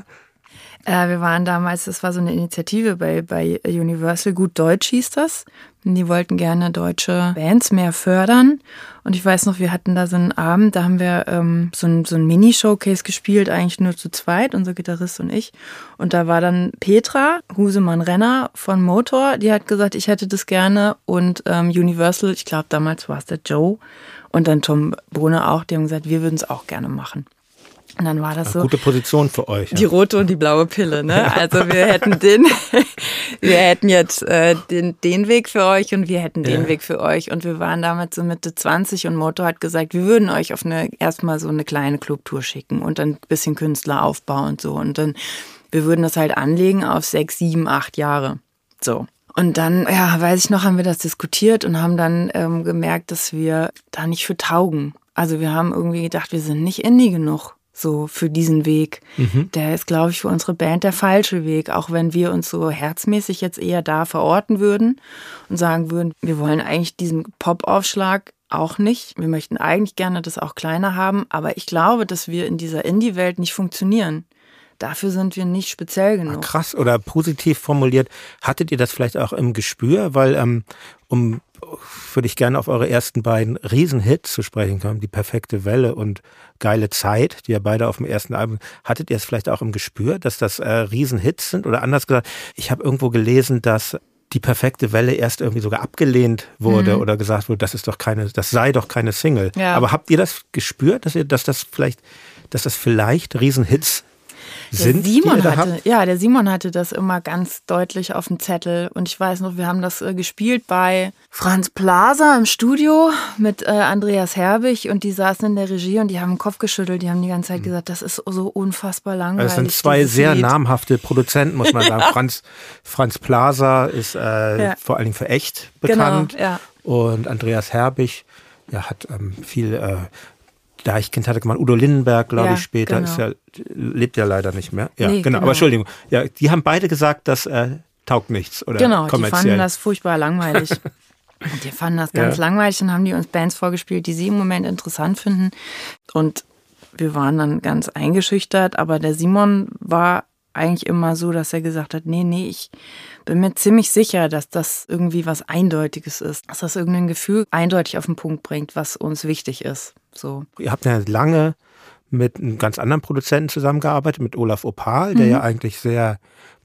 C: Äh, wir waren damals, das war so eine Initiative bei, bei Universal, Gut Deutsch hieß das. Die wollten gerne deutsche Bands mehr fördern. Und ich weiß noch, wir hatten da so einen Abend, da haben wir ähm, so ein, so ein Mini-Showcase gespielt, eigentlich nur zu zweit, unser Gitarrist und ich. Und da war dann Petra, Husemann-Renner von Motor, die hat gesagt, ich hätte das gerne. Und ähm, Universal, ich glaube damals war es der Joe und dann Tom Brunner auch, die haben gesagt, wir würden es auch gerne machen. Und dann war das so.
B: Gute Position für euch.
C: Die rote und die blaue Pille, ne? Also wir hätten den, wir hätten jetzt äh, den, den Weg für euch und wir hätten den ja. Weg für euch. Und wir waren damals so Mitte 20 und Moto hat gesagt, wir würden euch auf eine, erstmal so eine kleine Clubtour schicken und dann ein bisschen Künstleraufbau und so. Und dann, wir würden das halt anlegen auf sechs, sieben, acht Jahre. So. Und dann, ja, weiß ich noch, haben wir das diskutiert und haben dann ähm, gemerkt, dass wir da nicht für taugen. Also wir haben irgendwie gedacht, wir sind nicht indie genug so für diesen Weg. Mhm. Der ist, glaube ich, für unsere Band der falsche Weg, auch wenn wir uns so herzmäßig jetzt eher da verorten würden und sagen würden, wir wollen eigentlich diesen Pop-Aufschlag auch nicht. Wir möchten eigentlich gerne das auch kleiner haben, aber ich glaube, dass wir in dieser Indie-Welt nicht funktionieren. Dafür sind wir nicht speziell genug.
B: Ah, krass oder positiv formuliert. Hattet ihr das vielleicht auch im Gespür? Weil, ähm, um würde ich gerne auf eure ersten beiden Riesenhits zu sprechen kommen, die perfekte Welle und geile Zeit, die ja beide auf dem ersten Album. Hattet ihr es vielleicht auch im Gespür, dass das äh, Riesenhits sind? Oder anders gesagt, ich habe irgendwo gelesen, dass die perfekte Welle erst irgendwie sogar abgelehnt wurde mhm. oder gesagt wurde, das ist doch keine, das sei doch keine Single. Ja. Aber habt ihr das gespürt, dass ihr, dass das vielleicht, dass das vielleicht Riesenhits sind.
C: Der Simon hatte, ja, der Simon hatte das immer ganz deutlich auf dem Zettel. Und ich weiß noch, wir haben das äh, gespielt bei Franz Plaza im Studio mit äh, Andreas Herbig und die saßen in der Regie und die haben den Kopf geschüttelt. Die haben die ganze Zeit hm. gesagt, das ist so unfassbar langweilig.
B: Also das sind zwei sehr Lied. namhafte Produzenten, muss man sagen. Franz, Franz Plaza ist äh, ja. vor allen Dingen für echt genau, bekannt. Genau, ja. Und Andreas Herbig ja, hat ähm, viel äh, Deichkind hatte man Udo Lindenberg, glaube ja, ich, später. Genau. Ist ja, lebt ja leider nicht mehr. Ja, nee, genau. genau. Aber Entschuldigung. Ja, die haben beide gesagt, das äh, taugt nichts. Oder
C: genau,
B: kommerziell.
C: die fanden das furchtbar langweilig. und die fanden das ganz ja. langweilig und haben die uns Bands vorgespielt, die sie im Moment interessant finden. Und wir waren dann ganz eingeschüchtert, aber der Simon war eigentlich immer so, dass er gesagt hat, nee, nee, ich bin mir ziemlich sicher, dass das irgendwie was Eindeutiges ist, dass das irgendein Gefühl eindeutig auf den Punkt bringt, was uns wichtig ist. So.
B: Ihr habt ja lange mit einem ganz anderen Produzenten zusammengearbeitet, mit Olaf Opal, der mhm. ja eigentlich sehr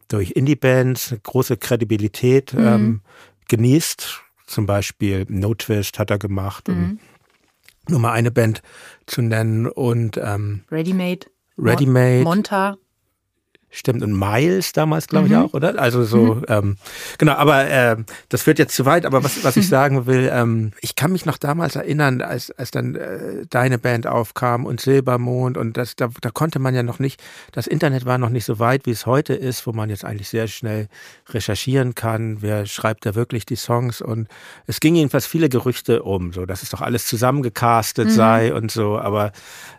B: durch Indie-Bands große Kredibilität mhm. ähm, genießt. Zum Beispiel No Twist hat er gemacht, um mhm. nur mal eine Band zu nennen. Und ähm,
C: Ready Made.
B: Ready Made.
C: Monta.
B: Stimmt, und Miles damals, glaube ich, mhm. auch, oder? Also so, mhm. ähm, genau, aber äh, das führt jetzt zu weit, aber was, was ich sagen will, ähm, ich kann mich noch damals erinnern, als, als dann äh, deine Band aufkam und Silbermond und das, da, da konnte man ja noch nicht, das Internet war noch nicht so weit, wie es heute ist, wo man jetzt eigentlich sehr schnell recherchieren kann, wer schreibt da wirklich die Songs und es ging jedenfalls viele Gerüchte um, so, dass es doch alles zusammengecastet mhm. sei und so, aber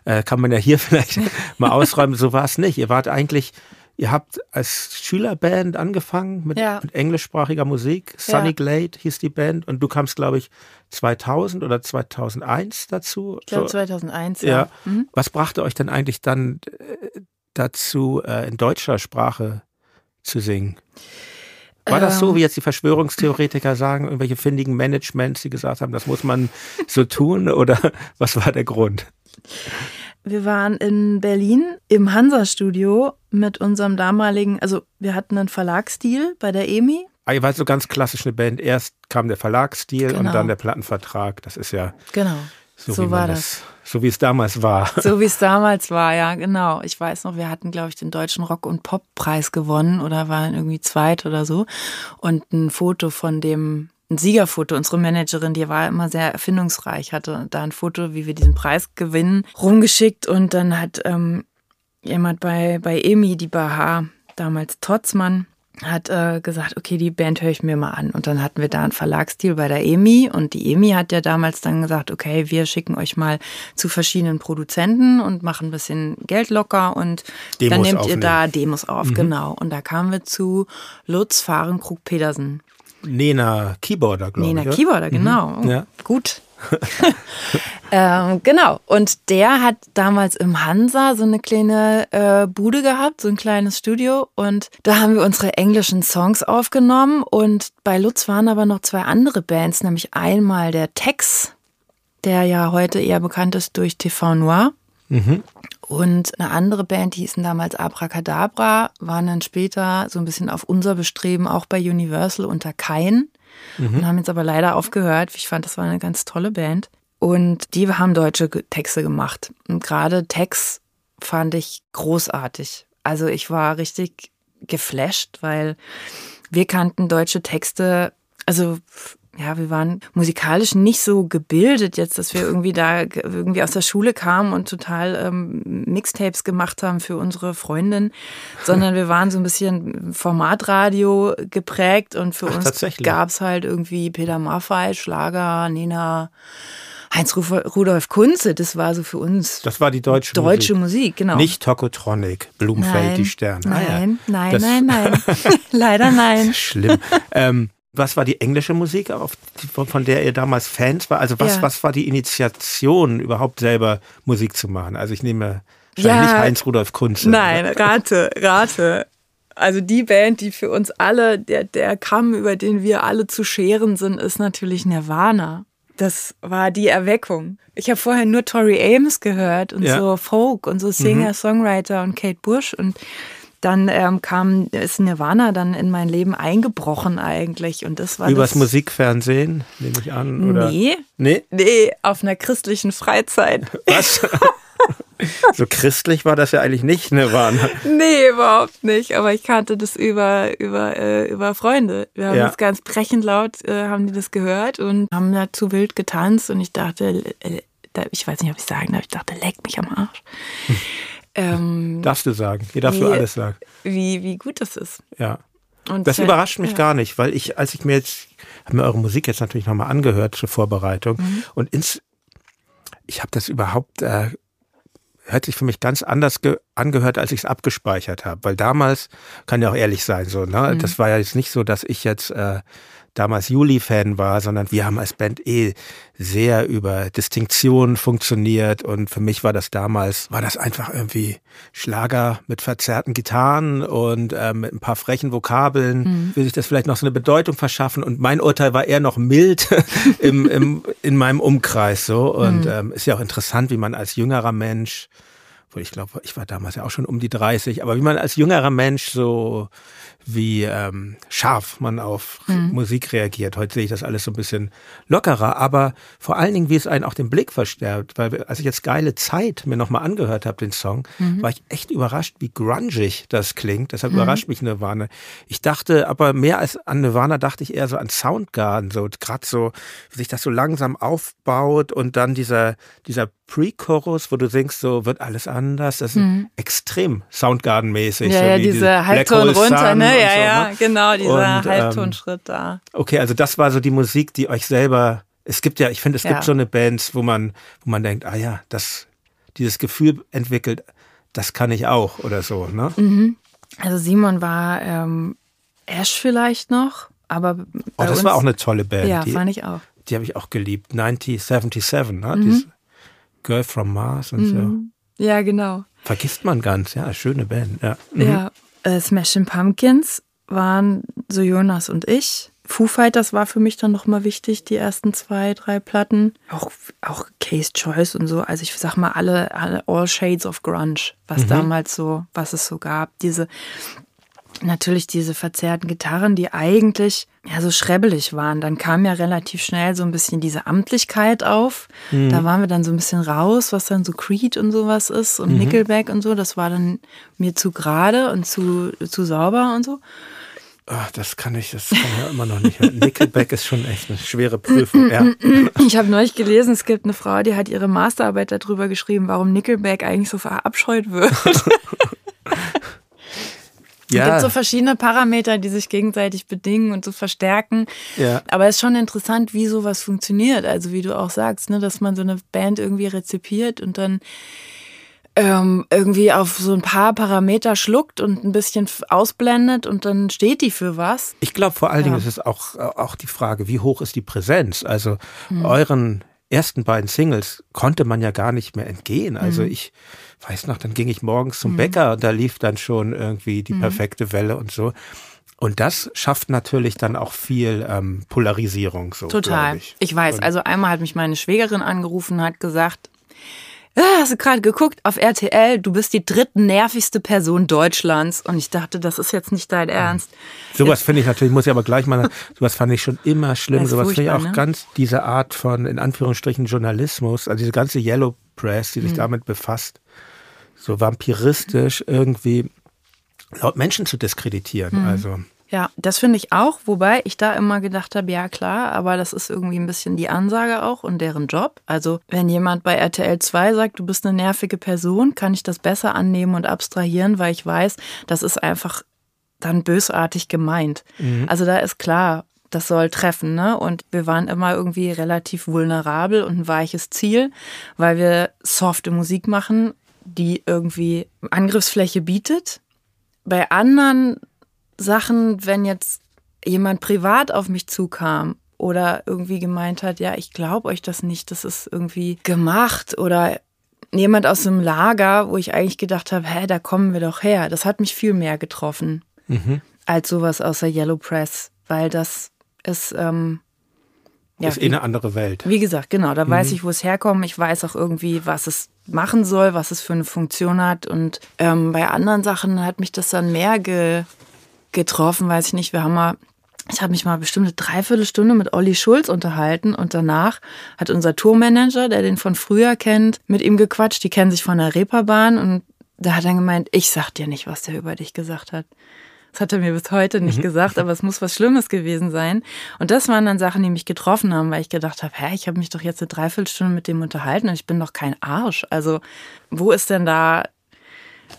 B: äh, kann man ja hier vielleicht mal ausräumen, so war es nicht. Ihr wart eigentlich Ihr habt als Schülerband angefangen mit, ja. mit englischsprachiger Musik. Sunny ja. Glade hieß die Band und du kamst, glaube ich, 2000 oder 2001 dazu.
C: Ich glaube so. 2001,
B: ja. ja. Mhm. Was brachte euch denn eigentlich dann äh, dazu, äh, in deutscher Sprache zu singen? War das so, ähm. wie jetzt die Verschwörungstheoretiker sagen, irgendwelche findigen Managements, die gesagt haben, das muss man so tun? Oder was war der Grund?
C: Wir waren in Berlin im Hansa-Studio mit unserem damaligen, also wir hatten einen Verlagsstil bei der EMI.
B: Ah, ihr wart so ganz klassisch eine Band. Erst kam der Verlagsstil genau. und dann der Plattenvertrag. Das ist ja.
C: Genau. So, so war das.
B: das. So wie es damals war.
C: So wie es damals war, ja, genau. Ich weiß noch, wir hatten, glaube ich, den Deutschen Rock- und Pop-Preis gewonnen oder waren irgendwie zweit oder so. Und ein Foto von dem ein Siegerfoto. Unsere Managerin, die war immer sehr erfindungsreich, hatte da ein Foto, wie wir diesen Preis gewinnen, rumgeschickt und dann hat ähm, jemand bei, bei EMI, die Baha, damals Totzmann, hat äh, gesagt, okay, die Band höre ich mir mal an. Und dann hatten wir da einen Verlagsstil bei der EMI und die EMI hat ja damals dann gesagt, okay, wir schicken euch mal zu verschiedenen Produzenten und machen ein bisschen Geld locker und Demos dann nehmt aufnehmen. ihr da Demos auf, mhm. genau. Und da kamen wir zu Lutz Fahrenkrug Pedersen.
B: Nena Keyboarder, glaube ich.
C: Nena Keyboarder, genau. Mhm. Ja. Gut. ähm, genau. Und der hat damals im Hansa so eine kleine äh, Bude gehabt, so ein kleines Studio. Und da haben wir unsere englischen Songs aufgenommen. Und bei Lutz waren aber noch zwei andere Bands, nämlich einmal der Tex, der ja heute eher bekannt ist durch TV Noir. Mhm. Und eine andere Band, die hießen damals Abracadabra, waren dann später so ein bisschen auf unser Bestreben auch bei Universal unter Kain mhm. und haben jetzt aber leider aufgehört. Ich fand, das war eine ganz tolle Band. Und die haben deutsche Texte gemacht. Und gerade Text fand ich großartig. Also ich war richtig geflasht, weil wir kannten deutsche Texte, also ja, wir waren musikalisch nicht so gebildet jetzt, dass wir irgendwie da irgendwie aus der Schule kamen und total ähm, Mixtapes gemacht haben für unsere Freundin, sondern wir waren so ein bisschen Formatradio geprägt und für Ach, uns gab's halt irgendwie Peter Maffay, Schlager, Nina, Heinz Rudolf Kunze, das war so für uns.
B: Das war die deutsche,
C: deutsche Musik. Musik genau.
B: Nicht Tokotronic, Blumenfeld, nein, die Sterne.
C: Nein, ah, ja. nein, das nein, nein. Leider nein.
B: Schlimm. ähm, was war die englische Musik, von der ihr damals Fans war? Also was, ja. was war die Initiation, überhaupt selber Musik zu machen? Also ich nehme ja, nicht Heinz Rudolf Kunze.
C: Nein, rate, rate. Also die Band, die für uns alle, der, der Kamm, über den wir alle zu scheren sind, ist natürlich Nirvana. Das war die Erweckung. Ich habe vorher nur Tori Ames gehört und ja. so Folk und so Singer, mhm. Songwriter und Kate Bush und dann ähm, kam, ist Nirvana dann in mein Leben eingebrochen eigentlich. Und das war
B: Übers
C: das,
B: Musikfernsehen, nehme ich an, oder?
C: Nee. Nee? Nee, auf einer christlichen Freizeit.
B: Was? so christlich war das ja eigentlich nicht, Nirvana.
C: Nee, überhaupt nicht. Aber ich kannte das über, über, äh, über Freunde. Wir haben ja. das ganz brechend laut, äh, haben die das gehört und haben dazu wild getanzt. Und ich dachte, äh, ich weiß nicht, ob ich sagen darf, ich dachte, leck mich am Arsch.
B: Ähm, Darfst du sagen. Hier darfst wie, du alles sagen.
C: Wie, wie gut das ist.
B: Ja. Und das überrascht mich ja. gar nicht, weil ich, als ich mir jetzt, habe mir eure Musik jetzt natürlich nochmal angehört zur Vorbereitung mhm. und ins, ich habe das überhaupt, äh, hört sich für mich ganz anders angehört, als ich es abgespeichert habe. Weil damals, kann ja auch ehrlich sein, so, ne? Mhm. Das war ja jetzt nicht so, dass ich jetzt äh, damals Juli-Fan war, sondern wir haben als Band eh sehr über Distinktion funktioniert und für mich war das damals, war das einfach irgendwie Schlager mit verzerrten Gitarren und äh, mit ein paar frechen Vokabeln, mhm. will sich das vielleicht noch so eine Bedeutung verschaffen und mein Urteil war eher noch mild im, im, in meinem Umkreis so und mhm. ähm, ist ja auch interessant, wie man als jüngerer Mensch ich glaube, ich war damals ja auch schon um die 30, aber wie man als jüngerer Mensch so wie ähm, scharf man auf mhm. Musik reagiert. Heute sehe ich das alles so ein bisschen lockerer, aber vor allen Dingen, wie es einen auch den Blick verstärkt. Weil als ich jetzt geile Zeit mir nochmal angehört habe, den Song, mhm. war ich echt überrascht, wie grungig das klingt. Deshalb mhm. überrascht mich Nirvana. Ich dachte, aber mehr als an Nirvana dachte ich eher so an Soundgarden, so gerade so, wie sich das so langsam aufbaut und dann dieser, dieser Pre-Chorus, wo du singst, so wird alles anders. Das ist mhm. extrem Soundgarden-mäßig.
C: Ja,
B: so
C: ja diese Halbton runter, ne? Ja, so, ja, ne? genau, dieser und, Halbtonschritt ähm, da.
B: Okay, also das war so die Musik, die euch selber. Es gibt ja, ich finde, es ja. gibt so eine Bands, wo man, wo man denkt, ah ja, das, dieses Gefühl entwickelt, das kann ich auch oder so, ne?
C: Mhm. Also Simon war ähm, Ash vielleicht noch, aber
B: oh, das uns, war auch eine tolle Band.
C: Ja, die, fand ich auch.
B: Die habe ich auch geliebt. 1977, ne? Mhm. Dieses Girl from Mars und mhm.
C: so. Ja, genau.
B: Vergisst man ganz, ja, schöne Band. Ja,
C: mhm. ja äh, Smashing Pumpkins waren so Jonas und ich. Foo Fighters war für mich dann nochmal wichtig, die ersten zwei, drei Platten. Auch, auch Case Choice und so. Also ich sag mal alle, alle All Shades of Grunge, was mhm. damals so, was es so gab. Diese natürlich diese verzerrten Gitarren, die eigentlich ja so schrebbelig waren. Dann kam ja relativ schnell so ein bisschen diese Amtlichkeit auf. Mhm. Da waren wir dann so ein bisschen raus, was dann so Creed und sowas ist und mhm. Nickelback und so. Das war dann mir zu gerade und zu, zu sauber und so.
B: Ach, das kann ich, das kann ich ja immer noch nicht. Nickelback ist schon echt eine schwere Prüfung. Ja.
C: Ich habe neulich gelesen, es gibt eine Frau, die hat ihre Masterarbeit darüber geschrieben, warum Nickelback eigentlich so verabscheut wird. Ja. Es gibt so verschiedene Parameter, die sich gegenseitig bedingen und so verstärken. Ja. Aber es ist schon interessant, wie sowas funktioniert. Also wie du auch sagst, ne, dass man so eine Band irgendwie rezipiert und dann ähm, irgendwie auf so ein paar Parameter schluckt und ein bisschen ausblendet und dann steht die für was.
B: Ich glaube, vor allen ja. Dingen ist es auch, auch die Frage, wie hoch ist die Präsenz? Also hm. euren ersten beiden Singles konnte man ja gar nicht mehr entgehen. Also hm. ich weiß noch, dann ging ich morgens zum mhm. Bäcker und da lief dann schon irgendwie die mhm. perfekte Welle und so. Und das schafft natürlich dann auch viel ähm, Polarisierung. So,
C: Total.
B: Ich.
C: ich. weiß. also einmal hat mich meine Schwägerin angerufen, hat gesagt, ah, hast du gerade geguckt auf RTL, du bist die drittnervigste Person Deutschlands. Und ich dachte, das ist jetzt nicht dein Ernst.
B: Sowas finde ich natürlich, muss ich aber gleich mal, sowas fand ich schon immer schlimm. Sowas finde ich auch ne? ganz, diese Art von, in Anführungsstrichen, Journalismus, also diese ganze Yellow Press, die sich mhm. damit befasst so vampiristisch irgendwie laut Menschen zu diskreditieren. Mhm. Also.
C: Ja, das finde ich auch, wobei ich da immer gedacht habe, ja klar, aber das ist irgendwie ein bisschen die Ansage auch und deren Job. Also wenn jemand bei RTL 2 sagt, du bist eine nervige Person, kann ich das besser annehmen und abstrahieren, weil ich weiß, das ist einfach dann bösartig gemeint. Mhm. Also da ist klar, das soll treffen, ne? Und wir waren immer irgendwie relativ vulnerabel und ein weiches Ziel, weil wir softe Musik machen die irgendwie Angriffsfläche bietet. Bei anderen Sachen, wenn jetzt jemand privat auf mich zukam oder irgendwie gemeint hat, ja, ich glaube euch das nicht, das ist irgendwie gemacht oder jemand aus dem Lager, wo ich eigentlich gedacht habe, hä, da kommen wir doch her. Das hat mich viel mehr getroffen mhm. als sowas aus der Yellow Press, weil das ist ähm,
B: ja, ist eh eine andere Welt.
C: Wie gesagt, genau, da mhm. weiß ich, wo es herkommt. Ich weiß auch irgendwie, was es machen soll, was es für eine Funktion hat. Und ähm, bei anderen Sachen hat mich das dann mehr ge getroffen, weiß ich nicht. Wir haben mal, ich habe mich mal bestimmt eine Dreiviertelstunde mit Olli Schulz unterhalten und danach hat unser Tourmanager, der den von früher kennt, mit ihm gequatscht. Die kennen sich von der Reeperbahn und da hat er gemeint, ich sag dir nicht, was der über dich gesagt hat. Das hat er mir bis heute nicht mhm. gesagt, aber es muss was Schlimmes gewesen sein. Und das waren dann Sachen, die mich getroffen haben, weil ich gedacht habe, hä, ich habe mich doch jetzt eine Dreiviertelstunde mit dem unterhalten und ich bin doch kein Arsch. Also wo ist denn da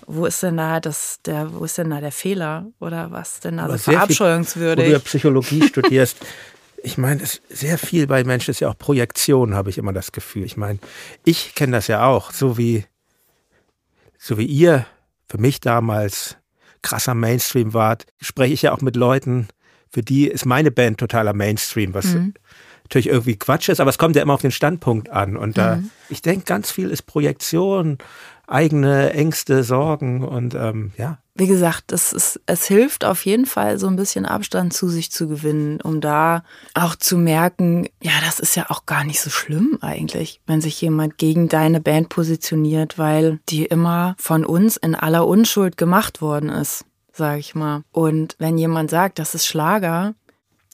C: wo ist denn da das, der, wo ist denn da der Fehler oder was denn da so verabscheuungswürdig?
B: Viel, wo du ja Psychologie studierst, ich meine, sehr viel bei Menschen ist ja auch Projektion, habe ich immer das Gefühl. Ich meine, ich kenne das ja auch, so wie, so wie ihr für mich damals krasser Mainstream wart, spreche ich ja auch mit Leuten, für die ist meine Band totaler Mainstream, was mhm. natürlich irgendwie Quatsch ist, aber es kommt ja immer auf den Standpunkt an. Und da, mhm. ich denke, ganz viel ist Projektion, eigene Ängste, Sorgen und ähm, ja,
C: wie gesagt, es, ist, es hilft auf jeden Fall, so ein bisschen Abstand zu sich zu gewinnen, um da auch zu merken, ja, das ist ja auch gar nicht so schlimm eigentlich, wenn sich jemand gegen deine Band positioniert, weil die immer von uns in aller Unschuld gemacht worden ist. sag ich mal. Und wenn jemand sagt, das ist Schlager,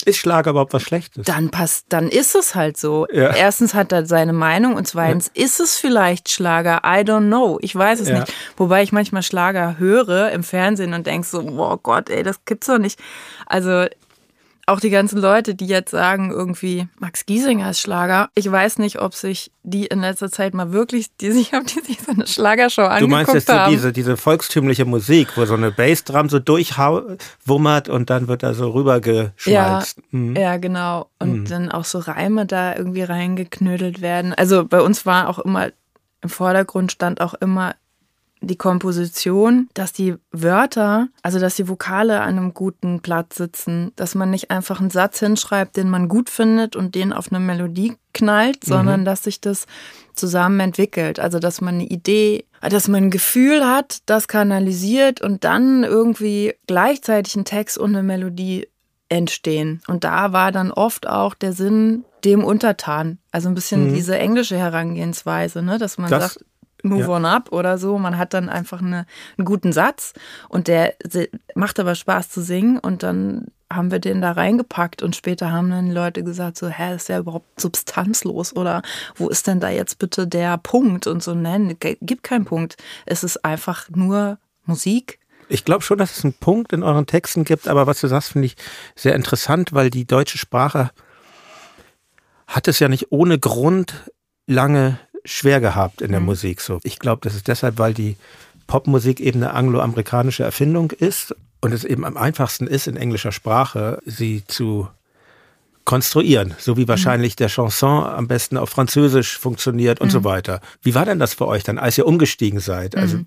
B: ist Schlager überhaupt was Schlechtes?
C: Dann passt, dann ist es halt so. Ja. Erstens hat er seine Meinung und zweitens ja. ist es vielleicht Schlager. I don't know. Ich weiß es ja. nicht. Wobei ich manchmal Schlager höre im Fernsehen und denke so, oh Gott, ey, das gibt's doch nicht. Also auch die ganzen Leute, die jetzt sagen, irgendwie Max Giesinger ist Schlager. Ich weiß nicht, ob sich die in letzter Zeit mal wirklich, die sich, ob die sich so eine Schlagershow angeguckt haben. Du meinst jetzt
B: so diese, diese volkstümliche Musik, wo so eine Bassdrum so durchwummert und dann wird da so rübergeschmalzt.
C: Ja, mhm. ja genau. Und mhm. dann auch so Reime da irgendwie reingeknödelt werden. Also bei uns war auch immer im Vordergrund stand auch immer die Komposition, dass die Wörter, also dass die Vokale an einem guten Platz sitzen, dass man nicht einfach einen Satz hinschreibt, den man gut findet und den auf eine Melodie knallt, mhm. sondern dass sich das zusammen entwickelt. Also dass man eine Idee, dass man ein Gefühl hat, das kanalisiert und dann irgendwie gleichzeitig ein Text und eine Melodie entstehen. Und da war dann oft auch der Sinn dem untertan. Also ein bisschen mhm. diese englische Herangehensweise, ne? dass man das, sagt, Move ja. on up oder so. Man hat dann einfach eine, einen guten Satz und der macht aber Spaß zu singen und dann haben wir den da reingepackt und später haben dann Leute gesagt so, hä, ist ja überhaupt substanzlos oder wo ist denn da jetzt bitte der Punkt und so, nein, gibt keinen Punkt. Es ist einfach nur Musik.
B: Ich glaube schon, dass es einen Punkt in euren Texten gibt, aber was du sagst, finde ich sehr interessant, weil die deutsche Sprache hat es ja nicht ohne Grund lange schwer gehabt in der mhm. Musik. So, ich glaube, das ist deshalb, weil die Popmusik eben eine angloamerikanische Erfindung ist und es eben am einfachsten ist, in englischer Sprache sie zu konstruieren, so wie mhm. wahrscheinlich der Chanson am besten auf Französisch funktioniert und mhm. so weiter. Wie war denn das für euch dann, als ihr umgestiegen seid? Also mhm.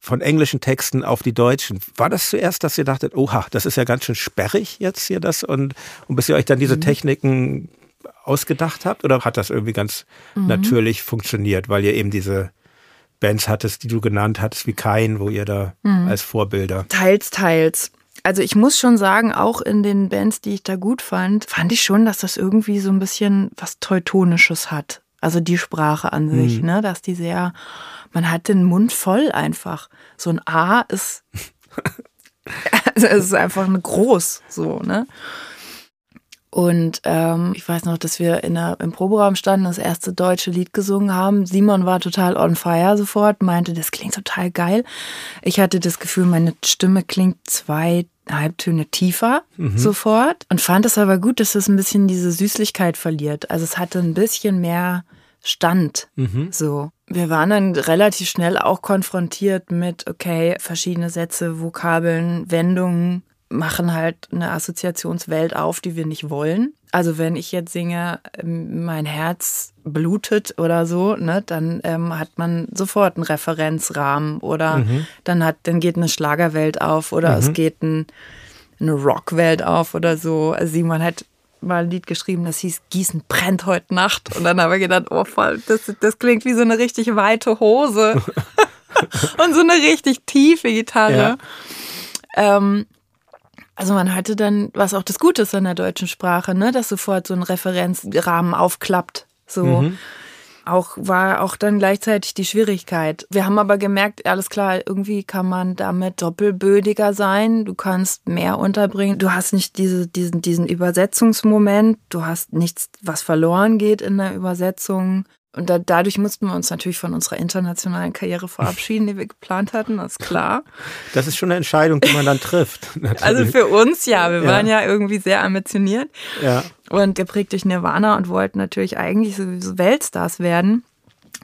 B: von englischen Texten auf die deutschen. War das zuerst, dass ihr dachtet, oha, das ist ja ganz schön sperrig jetzt hier das und, und bis ihr euch dann diese mhm. Techniken ausgedacht habt oder hat das irgendwie ganz mhm. natürlich funktioniert, weil ihr eben diese Bands hattest, die du genannt hattest, wie Kein, wo ihr da mhm. als Vorbilder?
C: Teils, teils. Also ich muss schon sagen, auch in den Bands, die ich da gut fand, fand ich schon, dass das irgendwie so ein bisschen was Teutonisches hat. Also die Sprache an sich, mhm. ne, dass die sehr, man hat den Mund voll einfach. So ein A ist, also es ist einfach eine groß, so, ne. Und ähm, ich weiß noch, dass wir in der, im Proberaum standen, das erste deutsche Lied gesungen haben. Simon war total on fire sofort, meinte, das klingt total geil. Ich hatte das Gefühl, meine Stimme klingt zwei Halbtöne tiefer mhm. sofort und fand es aber gut, dass es ein bisschen diese Süßlichkeit verliert. Also es hatte ein bisschen mehr Stand. Mhm. So. Wir waren dann relativ schnell auch konfrontiert mit, okay, verschiedene Sätze, Vokabeln, Wendungen machen halt eine Assoziationswelt auf, die wir nicht wollen. Also wenn ich jetzt singe, ähm, mein Herz blutet oder so, ne, dann ähm, hat man sofort einen Referenzrahmen oder mhm. dann hat, dann geht eine Schlagerwelt auf oder mhm. es geht ein, eine Rockwelt auf oder so. Also Simon hat mal ein Lied geschrieben, das hieß Gießen brennt heute Nacht. Und dann habe ich gedacht, oh voll, das, das klingt wie so eine richtig weite Hose. und so eine richtig tiefe Gitarre. Ja. Ähm, also man hatte dann, was auch das Gute ist an der deutschen Sprache, ne, dass sofort so ein Referenzrahmen aufklappt. So. Mhm. Auch war auch dann gleichzeitig die Schwierigkeit. Wir haben aber gemerkt, alles klar, irgendwie kann man damit doppelbödiger sein. Du kannst mehr unterbringen. Du hast nicht diese, diesen, diesen Übersetzungsmoment. Du hast nichts, was verloren geht in der Übersetzung. Und da, dadurch mussten wir uns natürlich von unserer internationalen Karriere verabschieden, die wir geplant hatten, das ist klar.
B: Das ist schon eine Entscheidung, die man dann trifft.
C: Natürlich. Also für uns ja, wir ja. waren ja irgendwie sehr ambitioniert ja. und geprägt durch Nirvana und wollten natürlich eigentlich sowieso Weltstars werden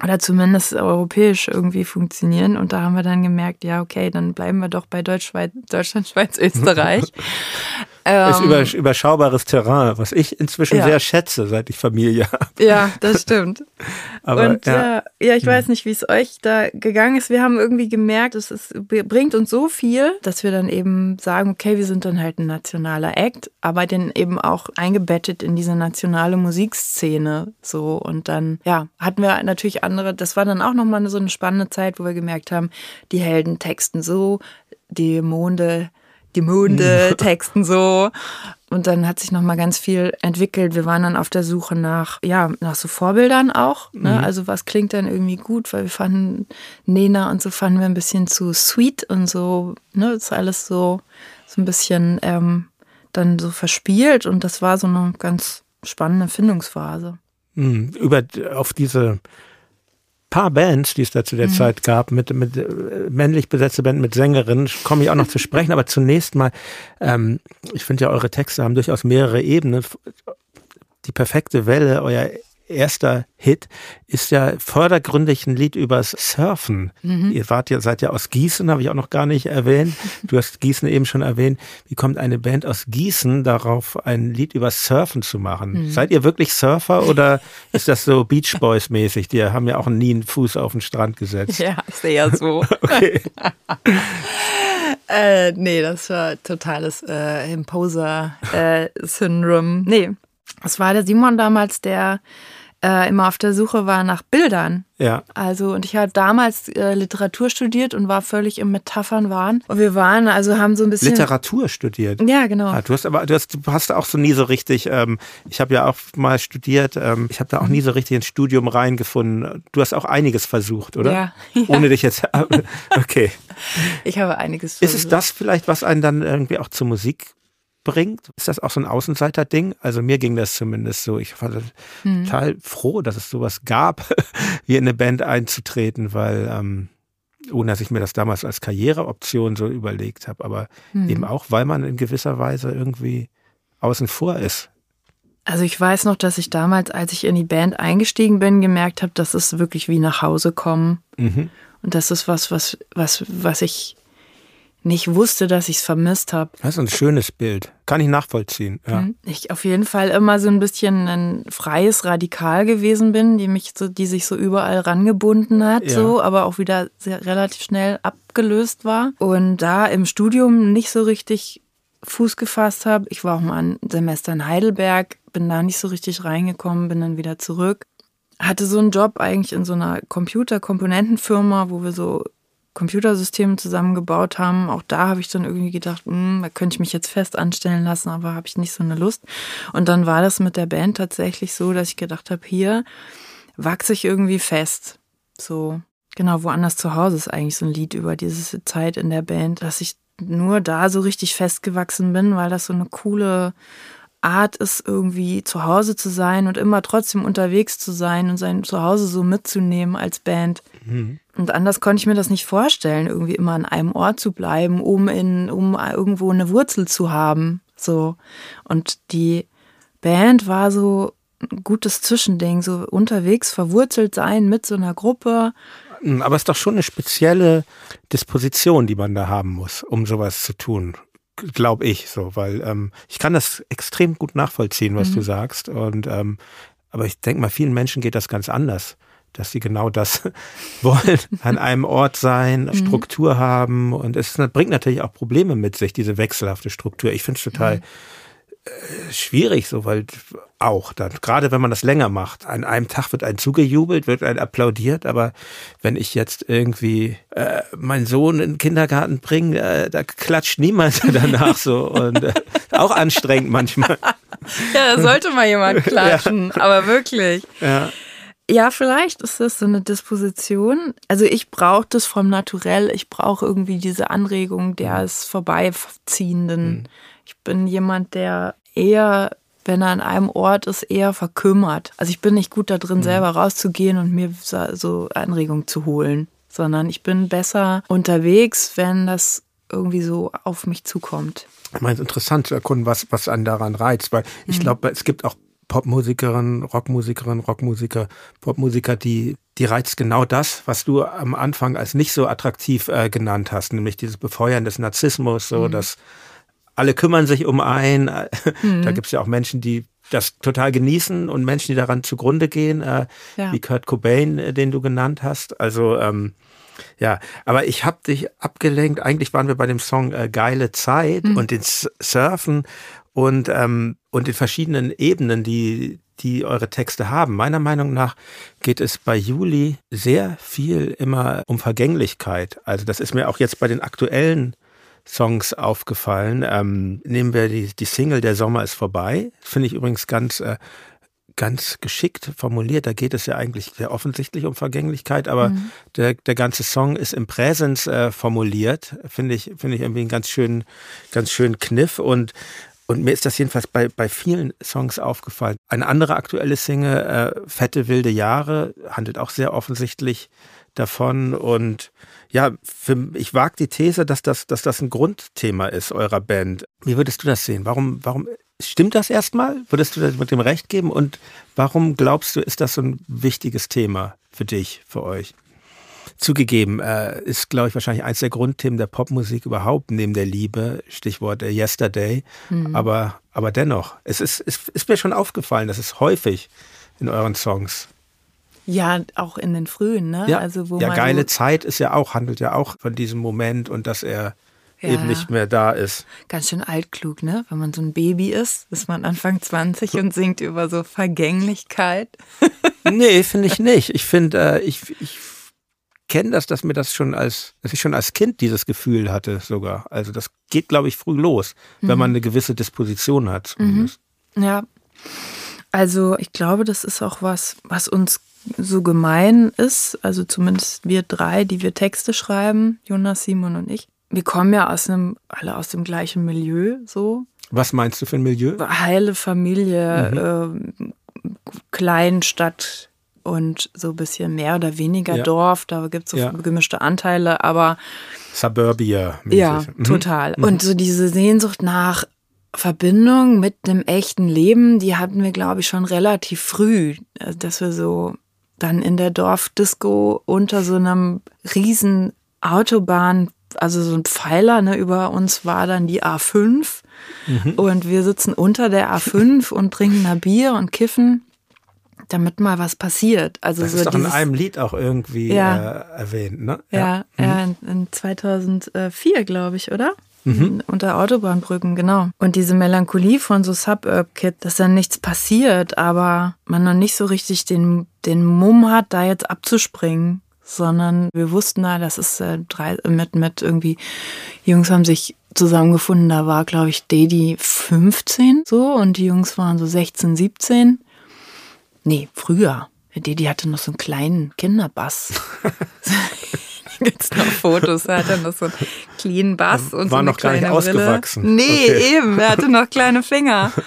C: oder zumindest europäisch irgendwie funktionieren. Und da haben wir dann gemerkt, ja, okay, dann bleiben wir doch bei Deutsch, Deutschland, Schweiz, Österreich.
B: Ähm, ist über, überschaubares Terrain, was ich inzwischen ja. sehr schätze, seit ich Familie habe.
C: Ja, das stimmt. Aber, und ja, äh, ja ich weiß nicht, wie es euch da gegangen ist. Wir haben irgendwie gemerkt, es ist, bringt uns so viel, dass wir dann eben sagen, okay, wir sind dann halt ein nationaler Act, aber den eben auch eingebettet in diese nationale Musikszene. So und dann, ja, hatten wir natürlich andere, das war dann auch nochmal so eine spannende Zeit, wo wir gemerkt haben, die Helden texten so, die Monde die Monde texten so. und dann hat sich noch mal ganz viel entwickelt. Wir waren dann auf der Suche nach, ja, nach so Vorbildern auch. Ne? Mhm. Also was klingt dann irgendwie gut, weil wir fanden Nena und so fanden wir ein bisschen zu sweet und so, ne, ist alles so, so ein bisschen ähm, dann so verspielt und das war so eine ganz spannende Findungsphase.
B: Mhm. Über auf diese paar Bands, die es da zu der mhm. Zeit gab, mit, mit äh, männlich besetzte Band mit Sängerinnen, komme ich auch noch zu sprechen. Aber zunächst mal, ähm, ich finde ja, eure Texte haben durchaus mehrere Ebenen. Die perfekte Welle, euer erster Hit ist ja vordergründig ein Lied übers Surfen. Mhm. Ihr wart ja, seid ja aus Gießen, habe ich auch noch gar nicht erwähnt. Du hast Gießen eben schon erwähnt. Wie kommt eine Band aus Gießen darauf, ein Lied übers Surfen zu machen? Mhm. Seid ihr wirklich Surfer oder ist das so Beach Boys mäßig? Die haben ja auch nie einen Fuß auf den Strand gesetzt.
C: Ja, sehr so. okay. äh, nee, das war totales äh, Imposer-Syndrom. Äh, nee, es war der Simon damals, der äh, immer auf der Suche war nach Bildern.
B: Ja.
C: Also, und ich habe damals äh, Literatur studiert und war völlig im Metaphernwahn. Und wir waren, also haben so ein bisschen.
B: Literatur studiert?
C: Ja, genau.
B: Ah, du hast aber, du hast, du hast auch so nie so richtig, ähm, ich habe ja auch mal studiert, ähm, ich habe da auch nie so richtig ins Studium reingefunden. Du hast auch einiges versucht, oder?
C: Ja. ja.
B: Ohne dich jetzt, okay.
C: Ich habe einiges versucht.
B: Ist es das vielleicht, was einen dann irgendwie auch zur Musik bringt. Ist das auch so ein Außenseiter-Ding? Also mir ging das zumindest so. Ich war mhm. total froh, dass es sowas gab, wie in eine Band einzutreten, weil ähm, ohne dass ich mir das damals als Karriereoption so überlegt habe, aber mhm. eben auch, weil man in gewisser Weise irgendwie außen vor ist.
C: Also ich weiß noch, dass ich damals, als ich in die Band eingestiegen bin, gemerkt habe, das ist wirklich wie nach Hause kommen. Mhm. Und das ist was, was, was, was ich nicht wusste, dass ich es vermisst habe.
B: Das ist ein schönes Bild. Kann ich nachvollziehen. Ja.
C: Mhm. Ich auf jeden Fall immer so ein bisschen ein freies Radikal gewesen bin, die mich so, die sich so überall rangebunden hat, ja. so, aber auch wieder sehr, relativ schnell abgelöst war. Und da im Studium nicht so richtig Fuß gefasst habe. Ich war auch mal ein Semester in Heidelberg, bin da nicht so richtig reingekommen, bin dann wieder zurück. Hatte so einen Job eigentlich in so einer Computerkomponentenfirma, wo wir so Computersysteme zusammengebaut haben. Auch da habe ich dann irgendwie gedacht, mh, hm, da könnte ich mich jetzt fest anstellen lassen, aber habe ich nicht so eine Lust. Und dann war das mit der Band tatsächlich so, dass ich gedacht habe, hier wachse ich irgendwie fest. So, genau, woanders zu Hause ist eigentlich so ein Lied über diese Zeit in der Band, dass ich nur da so richtig festgewachsen bin, weil das so eine coole Art ist, irgendwie zu Hause zu sein und immer trotzdem unterwegs zu sein und sein Zuhause so mitzunehmen als Band. Mhm. Und anders konnte ich mir das nicht vorstellen, irgendwie immer an einem Ort zu bleiben, um in, um irgendwo eine Wurzel zu haben. So. Und die Band war so ein gutes Zwischending, so unterwegs verwurzelt sein mit so einer Gruppe.
B: Aber es ist doch schon eine spezielle Disposition, die man da haben muss, um sowas zu tun glaube ich so, weil ähm, ich kann das extrem gut nachvollziehen, was mhm. du sagst. Und ähm, aber ich denke mal, vielen Menschen geht das ganz anders, dass sie genau das wollen, an einem Ort sein, mhm. Struktur haben. Und es bringt natürlich auch Probleme mit sich, diese wechselhafte Struktur. Ich finde es total mhm. Schwierig, so, weil auch dann, gerade wenn man das länger macht, an einem Tag wird ein zugejubelt, wird ein applaudiert, aber wenn ich jetzt irgendwie äh, meinen Sohn in den Kindergarten bringe, äh, da klatscht niemand danach so und äh, auch anstrengend manchmal.
C: Ja, da sollte mal jemand klatschen, ja. aber wirklich.
B: Ja.
C: Ja, vielleicht ist das so eine Disposition. Also ich brauche das vom Naturell. Ich brauche irgendwie diese Anregung des Vorbeiziehenden. Mhm. Ich bin jemand, der eher, wenn er an einem Ort ist, eher verkümmert. Also ich bin nicht gut da drin, mhm. selber rauszugehen und mir so Anregungen zu holen, sondern ich bin besser unterwegs, wenn das irgendwie so auf mich zukommt.
B: Ich meine, es ist interessant zu erkunden, was, was einen daran reizt, weil ich mhm. glaube, es gibt auch Popmusikerinnen, Rockmusikerinnen, Rockmusiker, Popmusiker, die, die reizt genau das, was du am Anfang als nicht so attraktiv äh, genannt hast, nämlich dieses Befeuern des Narzissmus, so mhm. dass alle kümmern sich um einen. Mhm. Da gibt es ja auch Menschen, die das total genießen und Menschen, die daran zugrunde gehen, äh, ja. wie Kurt Cobain, äh, den du genannt hast. Also ähm, ja, aber ich habe dich abgelenkt. Eigentlich waren wir bei dem Song äh, Geile Zeit mhm. und den Surfen und, ähm, und den verschiedenen Ebenen, die, die eure Texte haben. Meiner Meinung nach geht es bei Juli sehr viel immer um Vergänglichkeit. Also das ist mir auch jetzt bei den aktuellen Songs aufgefallen. Ähm, nehmen wir die, die Single Der Sommer ist vorbei. Finde ich übrigens ganz, äh, ganz geschickt formuliert. Da geht es ja eigentlich sehr offensichtlich um Vergänglichkeit, aber mhm. der, der ganze Song ist im Präsens äh, formuliert. Finde ich, finde ich irgendwie einen ganz schönen, ganz schönen Kniff und und mir ist das jedenfalls bei, bei vielen Songs aufgefallen. Eine andere aktuelle Single, äh, Fette wilde Jahre, handelt auch sehr offensichtlich davon. Und ja, für, ich wage die These, dass das, dass das ein Grundthema ist eurer Band. Wie würdest du das sehen? Warum, warum stimmt das erstmal? Würdest du das mit dem Recht geben? Und warum glaubst du, ist das so ein wichtiges Thema für dich, für euch? Zugegeben, äh, ist, glaube ich, wahrscheinlich eines der Grundthemen der Popmusik überhaupt, neben der Liebe, Stichwort äh, Yesterday. Mhm. Aber, aber dennoch, es ist, es ist mir schon aufgefallen, dass es häufig in euren Songs
C: ja, auch in den frühen, ne?
B: Ja, also wo ja geile Zeit ist ja auch, handelt ja auch von diesem Moment und dass er ja, eben nicht mehr da ist.
C: Ganz schön altklug, ne? Wenn man so ein Baby ist, ist man Anfang 20 und singt über so Vergänglichkeit.
B: nee, finde ich nicht. Ich finde, äh, ich, ich kenne das, dass mir das schon als, dass ich schon als Kind dieses Gefühl hatte sogar. Also das geht, glaube ich, früh los, mhm. wenn man eine gewisse Disposition hat.
C: Mhm. Ja. Also ich glaube, das ist auch was, was uns so gemein ist, also zumindest wir drei, die wir Texte schreiben, Jonas, Simon und ich. Wir kommen ja aus einem, alle aus dem gleichen Milieu, so.
B: Was meinst du für ein Milieu?
C: Heile Familie, mhm. äh, Kleinstadt und so ein bisschen mehr oder weniger ja. Dorf. Da gibt es so ja. gemischte Anteile, aber.
B: Suburbia.
C: -mäßig. Ja, mhm. total. Mhm. Und so diese Sehnsucht nach Verbindung mit dem echten Leben, die hatten wir, glaube ich, schon relativ früh, äh, dass wir so dann in der Dorfdisco unter so einem riesen Autobahn, also so ein Pfeiler ne, über uns war dann die A5 mhm. und wir sitzen unter der A5 und trinken da Bier und kiffen, damit mal was passiert. Also
B: das
C: so
B: ist doch dieses, in einem Lied auch irgendwie ja, äh, erwähnt, ne?
C: Ja, ja, mhm. ja in, in 2004, glaube ich, oder? Mhm. Unter Autobahnbrücken, genau. Und diese Melancholie von so Suburb Kid, dass dann nichts passiert, aber man noch nicht so richtig den, den Mumm hat, da jetzt abzuspringen. Sondern wir wussten, na, das ist äh, drei, mit, mit irgendwie, Jungs haben sich zusammengefunden, da war, glaube ich, Daddy 15 so und die Jungs waren so 16, 17. Nee, früher. Daddy hatte noch so einen kleinen Kinderbass. gibt es noch Fotos. Er hatte noch so einen clean Bass und
B: war
C: so
B: noch gar nicht ausgewachsen.
C: Nee, okay. eben. Er hatte noch kleine Finger.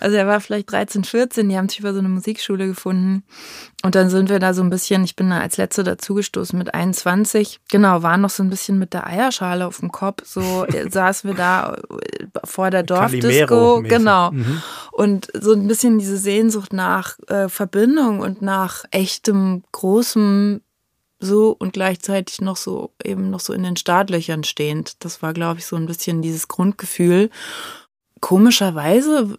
C: Also er war vielleicht 13, 14, die haben sich über so eine Musikschule gefunden. Und dann sind wir da so ein bisschen, ich bin da als Letzte dazugestoßen mit 21. Genau, waren noch so ein bisschen mit der Eierschale auf dem Kopf. So saßen wir da äh, vor der Dorfdisco. Genau. Mhm. Und so ein bisschen diese Sehnsucht nach äh, Verbindung und nach echtem, großem so und gleichzeitig noch so eben noch so in den Startlöchern stehend. Das war, glaube ich, so ein bisschen dieses Grundgefühl. Komischerweise,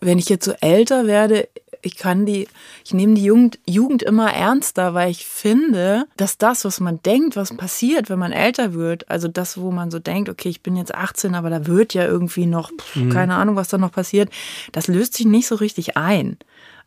C: wenn ich jetzt so älter werde, ich kann die, ich nehme die Jugend, Jugend immer ernster, weil ich finde, dass das, was man denkt, was passiert, wenn man älter wird, also das, wo man so denkt, okay, ich bin jetzt 18, aber da wird ja irgendwie noch, pff, mhm. keine Ahnung, was da noch passiert, das löst sich nicht so richtig ein.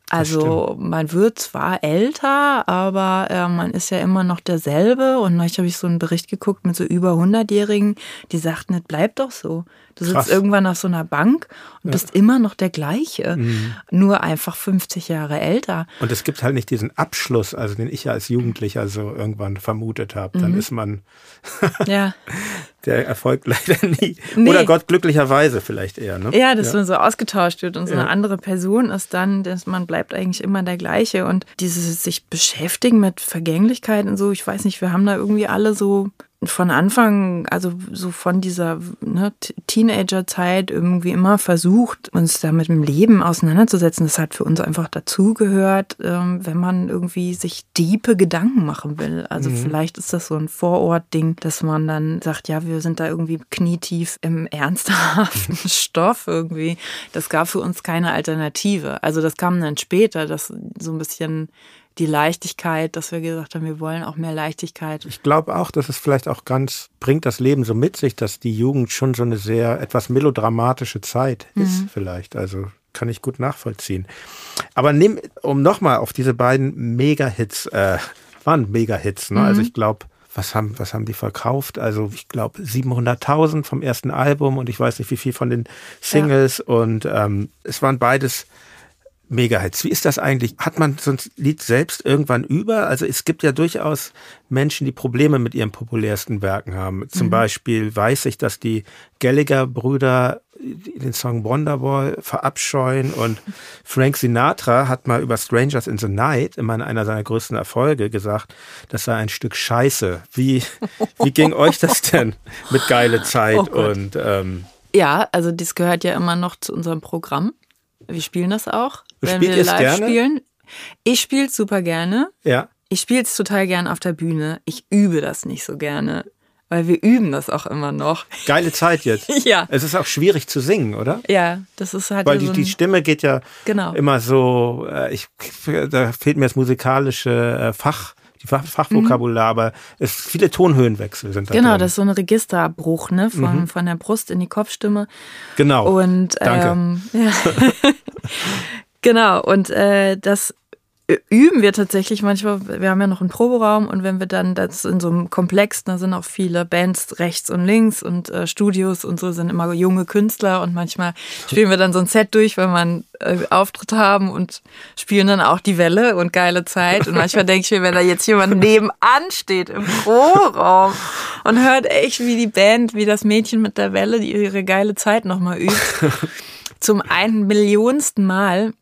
C: Also man wird zwar älter, aber äh, man ist ja immer noch derselbe. Und neulich habe ich so einen Bericht geguckt mit so über 100-Jährigen, die sagten, es bleibt doch so. Du Krass. sitzt irgendwann auf so einer Bank und ja. bist immer noch der gleiche, mhm. nur einfach 50 Jahre älter.
B: Und es gibt halt nicht diesen Abschluss, also den ich ja als Jugendlicher so irgendwann vermutet habe. Dann mhm. ist man ja. der Erfolg leider nie. Nee. Oder Gott glücklicherweise vielleicht eher. Ne?
C: Ja, dass ja. man so ausgetauscht wird und so ja. eine andere Person ist dann, dass man bleibt eigentlich immer der gleiche. Und dieses sich beschäftigen mit Vergänglichkeit und so, ich weiß nicht, wir haben da irgendwie alle so von Anfang, also so von dieser ne, Teenagerzeit irgendwie immer versucht, uns da mit dem Leben auseinanderzusetzen. Das hat für uns einfach dazugehört, ähm, wenn man irgendwie sich diepe Gedanken machen will. Also mhm. vielleicht ist das so ein Vorort-Ding, dass man dann sagt, ja, wir sind da irgendwie knietief im ernsthaften Stoff irgendwie. Das gab für uns keine Alternative. Also das kam dann später, dass so ein bisschen die Leichtigkeit, dass wir gesagt haben, wir wollen auch mehr Leichtigkeit.
B: Ich glaube auch, dass es vielleicht auch ganz bringt das Leben so mit sich, dass die Jugend schon so eine sehr etwas melodramatische Zeit mhm. ist vielleicht. Also kann ich gut nachvollziehen. Aber nimm, um nochmal auf diese beiden Mega-Hits, äh, waren Mega-Hits, ne? Also mhm. Also ich glaube, was haben, was haben die verkauft? Also ich glaube 700.000 vom ersten Album und ich weiß nicht wie viel von den Singles ja. und ähm, es waren beides Megahits. Wie ist das eigentlich? Hat man so ein Lied selbst irgendwann über? Also es gibt ja durchaus Menschen, die Probleme mit ihren populärsten Werken haben. Zum mhm. Beispiel weiß ich, dass die Gallagher-Brüder den Song Wonderwall verabscheuen und Frank Sinatra hat mal über Strangers in the Night, immer einer seiner größten Erfolge, gesagt, das sei ein Stück Scheiße. Wie, wie ging euch das denn mit geile Zeit oh und ähm,
C: ja, also das gehört ja immer noch zu unserem Programm. Wir spielen das auch,
B: du wenn wir live gerne? spielen.
C: Ich spiele es super gerne.
B: Ja.
C: Ich spiele es total gerne auf der Bühne. Ich übe das nicht so gerne, weil wir üben das auch immer noch.
B: Geile Zeit jetzt.
C: ja.
B: Es ist auch schwierig zu singen, oder?
C: Ja, das ist halt.
B: Weil die, so die Stimme geht ja
C: genau.
B: immer so, äh, ich, da fehlt mir das musikalische äh, Fach die Fach Fachvokabular, mhm. aber es viele Tonhöhenwechsel sind da.
C: Genau,
B: drin.
C: das ist so ein Registerbruch, ne? Von, mhm. von der Brust in die Kopfstimme.
B: Genau.
C: Und
B: Danke.
C: Ähm, ja. Genau, und äh, das üben wir tatsächlich manchmal. Wir haben ja noch einen Proberaum und wenn wir dann das in so einem Komplex, da sind auch viele Bands rechts und links und äh, Studios und so sind immer junge Künstler und manchmal spielen wir dann so ein Set durch, wenn einen äh, Auftritt haben und spielen dann auch die Welle und geile Zeit. Und manchmal denke ich mir, wenn da jetzt jemand nebenan steht im Proberaum und hört echt, wie die Band, wie das Mädchen mit der Welle ihre geile Zeit nochmal übt, zum einen Millionsten Mal,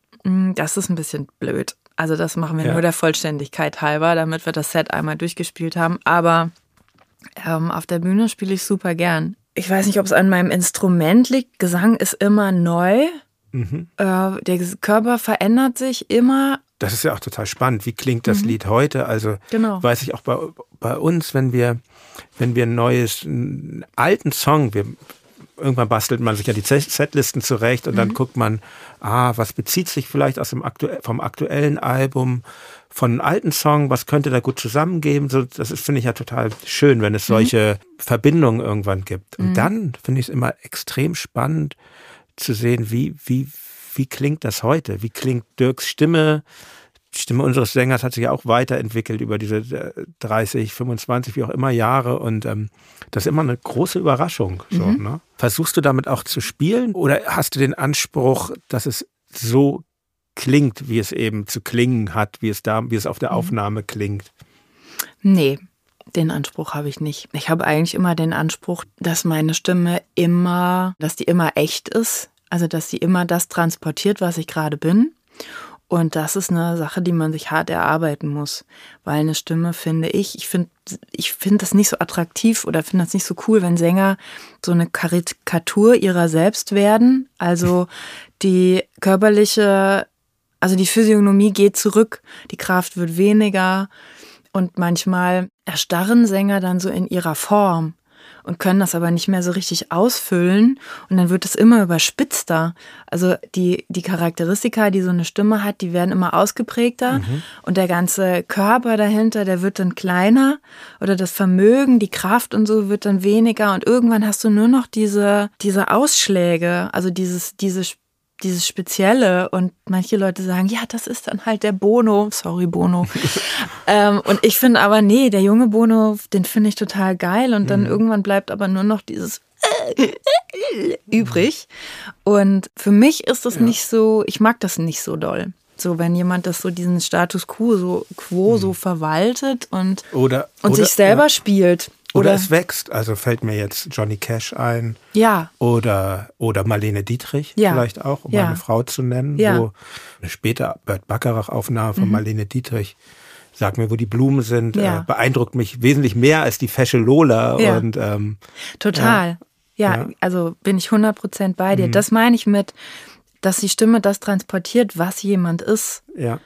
C: das ist ein bisschen blöd. Also das machen wir ja. nur der Vollständigkeit halber, damit wir das Set einmal durchgespielt haben. Aber ähm, auf der Bühne spiele ich super gern. Ich weiß nicht, ob es an meinem Instrument liegt. Gesang ist immer neu. Mhm. Äh, der Körper verändert sich immer.
B: Das ist ja auch total spannend. Wie klingt das mhm. Lied heute? Also
C: genau.
B: weiß ich auch bei, bei uns, wenn wir, wenn wir ein neues, einen alten Song, wir irgendwann bastelt man sich ja die Setlisten zurecht und mhm. dann guckt man, ah, was bezieht sich vielleicht aus dem aktu vom aktuellen Album, von einem alten Song, was könnte da gut zusammengeben? So, das ist, finde ich ja total schön, wenn es mhm. solche mhm. Verbindungen irgendwann gibt. Und mhm. dann finde ich es immer extrem spannend zu sehen, wie, wie, wie klingt das heute? Wie klingt Dirks Stimme? Die Stimme unseres Sängers hat sich ja auch weiterentwickelt über diese 30, äh, 25, wie auch immer Jahre und ähm, das ist immer eine große Überraschung. So, mhm. ne? Versuchst du damit auch zu spielen oder hast du den Anspruch, dass es so klingt, wie es eben zu klingen hat, wie es da, wie es auf der mhm. Aufnahme klingt?
C: Nee, den Anspruch habe ich nicht. Ich habe eigentlich immer den Anspruch, dass meine Stimme immer, dass die immer echt ist. Also, dass sie immer das transportiert, was ich gerade bin. Und das ist eine Sache, die man sich hart erarbeiten muss, weil eine Stimme finde ich, ich finde ich finde das nicht so attraktiv oder finde das nicht so cool, wenn Sänger so eine Karikatur ihrer selbst werden. Also die körperliche, also die Physiognomie geht zurück, die Kraft wird weniger. Und manchmal erstarren Sänger dann so in ihrer Form und können das aber nicht mehr so richtig ausfüllen. Und dann wird es immer überspitzter. Also die, die Charakteristika, die so eine Stimme hat, die werden immer ausgeprägter. Mhm. und der ganze Körper dahinter, der wird dann kleiner. Oder das Vermögen, die Kraft und so wird dann weniger. Und irgendwann hast du nur noch diese, diese Ausschläge, also dieses, diese dieses Spezielle und manche Leute sagen, ja, das ist dann halt der Bono, sorry Bono. ähm, und ich finde aber, nee, der junge Bono, den finde ich total geil und dann mhm. irgendwann bleibt aber nur noch dieses übrig. Und für mich ist das ja. nicht so, ich mag das nicht so doll. So, wenn jemand das so diesen Status quo so, quo mhm. so verwaltet und,
B: oder,
C: und
B: oder,
C: sich selber ja. spielt.
B: Oder, oder, es wächst. Also fällt mir jetzt Johnny Cash ein.
C: Ja.
B: Oder, oder Marlene Dietrich
C: ja.
B: vielleicht auch, um
C: ja.
B: eine Frau zu nennen.
C: Ja.
B: Wo eine späte Bert Bacharach-Aufnahme von mhm. Marlene Dietrich, sag mir, wo die Blumen sind, ja. äh, beeindruckt mich wesentlich mehr als die Fesche Lola.
C: Ja.
B: Und, ähm,
C: Total. Ja. ja, also bin ich 100% bei dir. Mhm. Das meine ich mit, dass die Stimme das transportiert, was jemand ist.
B: Ja.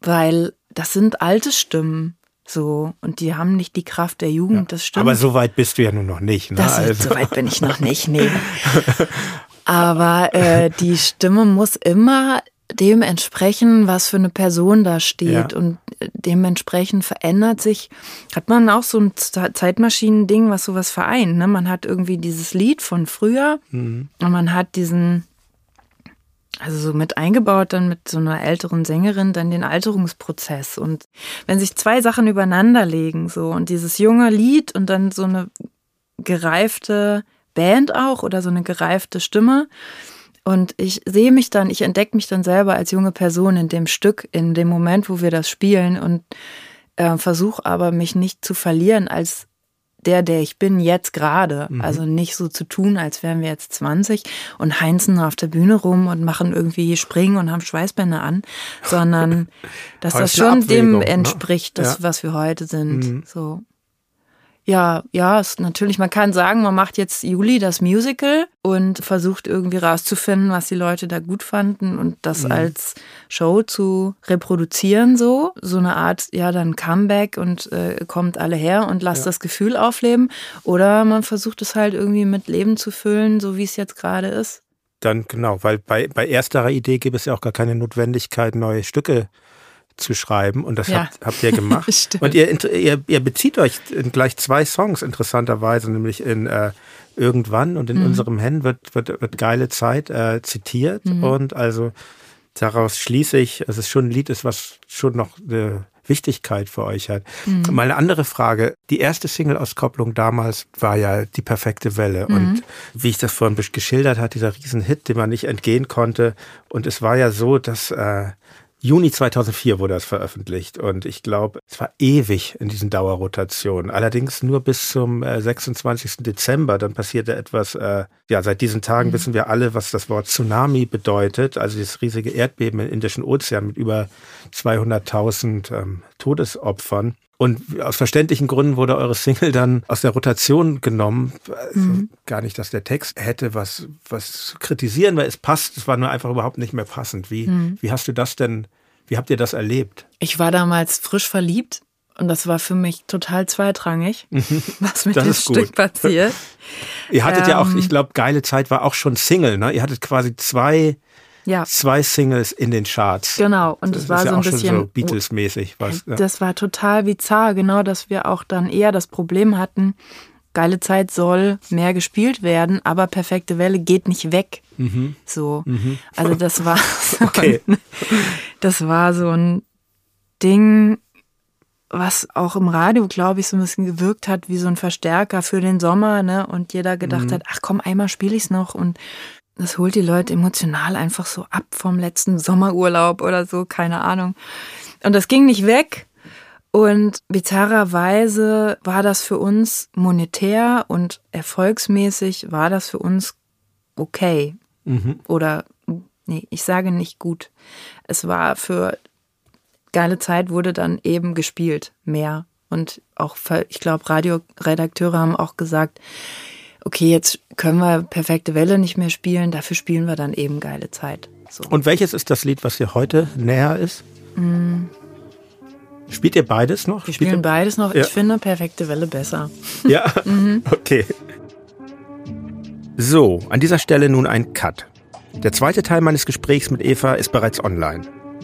C: Weil das sind alte Stimmen. So, und die haben nicht die Kraft der Jugend, ja. das stimmt.
B: Aber so weit bist du ja nun noch nicht. Ne?
C: Das, also. So weit bin ich noch nicht, nee. Aber äh, die Stimme muss immer dem entsprechen, was für eine Person da steht. Ja. Und dementsprechend verändert sich, hat man auch so ein Zeitmaschinen-Ding, was sowas vereint. Ne? Man hat irgendwie dieses Lied von früher mhm. und man hat diesen also so mit eingebaut dann mit so einer älteren Sängerin dann den Alterungsprozess. Und wenn sich zwei Sachen übereinander legen so und dieses junge Lied und dann so eine gereifte Band auch oder so eine gereifte Stimme. Und ich sehe mich dann, ich entdecke mich dann selber als junge Person in dem Stück, in dem Moment, wo wir das spielen und äh, versuche aber mich nicht zu verlieren als der, der ich bin jetzt gerade. Mhm. Also nicht so zu tun, als wären wir jetzt 20 und heinzen auf der Bühne rum und machen irgendwie Springen und haben Schweißbänder an, sondern dass das schon dem ne? entspricht, ne? das, ja. was wir heute sind. Mhm. So. Ja, ja, ist natürlich, man kann sagen, man macht jetzt Juli das Musical und versucht irgendwie rauszufinden, was die Leute da gut fanden und das mhm. als Show zu reproduzieren, so. So eine Art, ja, dann Comeback und äh, kommt alle her und lasst ja. das Gefühl aufleben. Oder man versucht es halt irgendwie mit Leben zu füllen, so wie es jetzt gerade ist.
B: Dann genau, weil bei, bei ersterer Idee gibt es ja auch gar keine Notwendigkeit, neue Stücke zu schreiben und das ja. habt, habt ihr gemacht. und ihr, ihr, ihr bezieht euch in gleich zwei Songs interessanterweise, nämlich in äh, Irgendwann und in mhm. unserem Hen wird, wird, wird geile Zeit äh, zitiert mhm. und also daraus schließe ich, dass es schon ein Lied ist, was schon noch eine Wichtigkeit für euch hat. Mhm. Mal eine andere Frage. Die erste Single-Auskopplung damals war ja die perfekte Welle. Mhm. Und wie ich das vorhin geschildert hat, dieser Riesenhit, dem man nicht entgehen konnte. Und es war ja so, dass äh, Juni 2004 wurde das veröffentlicht und ich glaube, es war ewig in diesen Dauerrotationen. Allerdings nur bis zum äh, 26. Dezember. Dann passierte etwas, äh, ja, seit diesen Tagen mhm. wissen wir alle, was das Wort Tsunami bedeutet. Also das riesige Erdbeben im Indischen Ozean mit über 200.000 ähm, Todesopfern. Und aus verständlichen Gründen wurde eure Single dann aus der Rotation genommen. Also mhm. Gar nicht, dass der Text hätte was, was zu kritisieren, weil es passt. Es war nur einfach überhaupt nicht mehr passend. Wie, mhm. wie hast du das denn, wie habt ihr das erlebt?
C: Ich war damals frisch verliebt und das war für mich total zweitrangig, mhm. was mit dem Stück passiert.
B: Ihr hattet ähm, ja auch, ähm. ich glaube, geile Zeit war auch schon Single, ne? Ihr hattet quasi zwei ja. zwei Singles in den Charts.
C: Genau, und
B: das,
C: das war so
B: ja
C: ein bisschen so
B: Beatles-mäßig was.
C: Ne? Das war total bizarr, genau, dass wir auch dann eher das Problem hatten, geile Zeit soll mehr gespielt werden, aber perfekte Welle geht nicht weg. Mhm. So. Mhm. Also das war so okay. ein, das war so ein Ding, was auch im Radio, glaube ich, so ein bisschen gewirkt hat wie so ein Verstärker für den Sommer, ne? Und jeder gedacht mhm. hat, ach komm, einmal spiele ich es noch und das holt die Leute emotional einfach so ab vom letzten Sommerurlaub oder so, keine Ahnung. Und das ging nicht weg. Und bizarrerweise war das für uns monetär und erfolgsmäßig war das für uns okay. Mhm. Oder, nee, ich sage nicht gut. Es war für geile Zeit wurde dann eben gespielt, mehr. Und auch, ich glaube, Radioredakteure haben auch gesagt, okay, jetzt können wir perfekte Welle nicht mehr spielen, dafür spielen wir dann eben geile Zeit.
B: So. Und welches ist das Lied, was dir heute näher ist? Mm. Spielt ihr beides noch?
C: Wir spielen beides noch. Ja. Ich finde perfekte Welle besser.
B: Ja, mhm. okay. So, an dieser Stelle nun ein Cut. Der zweite Teil meines Gesprächs mit Eva ist bereits online.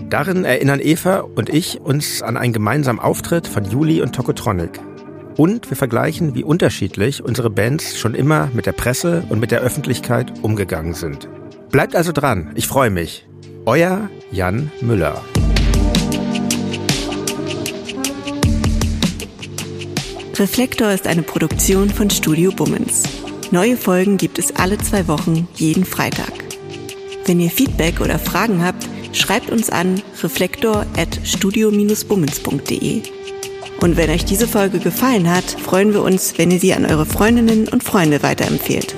B: Darin erinnern Eva und ich uns an einen gemeinsamen Auftritt von Juli und Tokotronic. Und wir vergleichen, wie unterschiedlich unsere Bands schon immer mit der Presse und mit der Öffentlichkeit umgegangen sind. Bleibt also dran, ich freue mich. Euer Jan Müller.
A: Reflektor ist eine Produktion von Studio Bummens. Neue Folgen gibt es alle zwei Wochen, jeden Freitag. Wenn ihr Feedback oder Fragen habt, schreibt uns an reflektor at studio-bummens.de. Und wenn euch diese Folge gefallen hat, freuen wir uns, wenn ihr sie an eure Freundinnen und Freunde weiterempfehlt.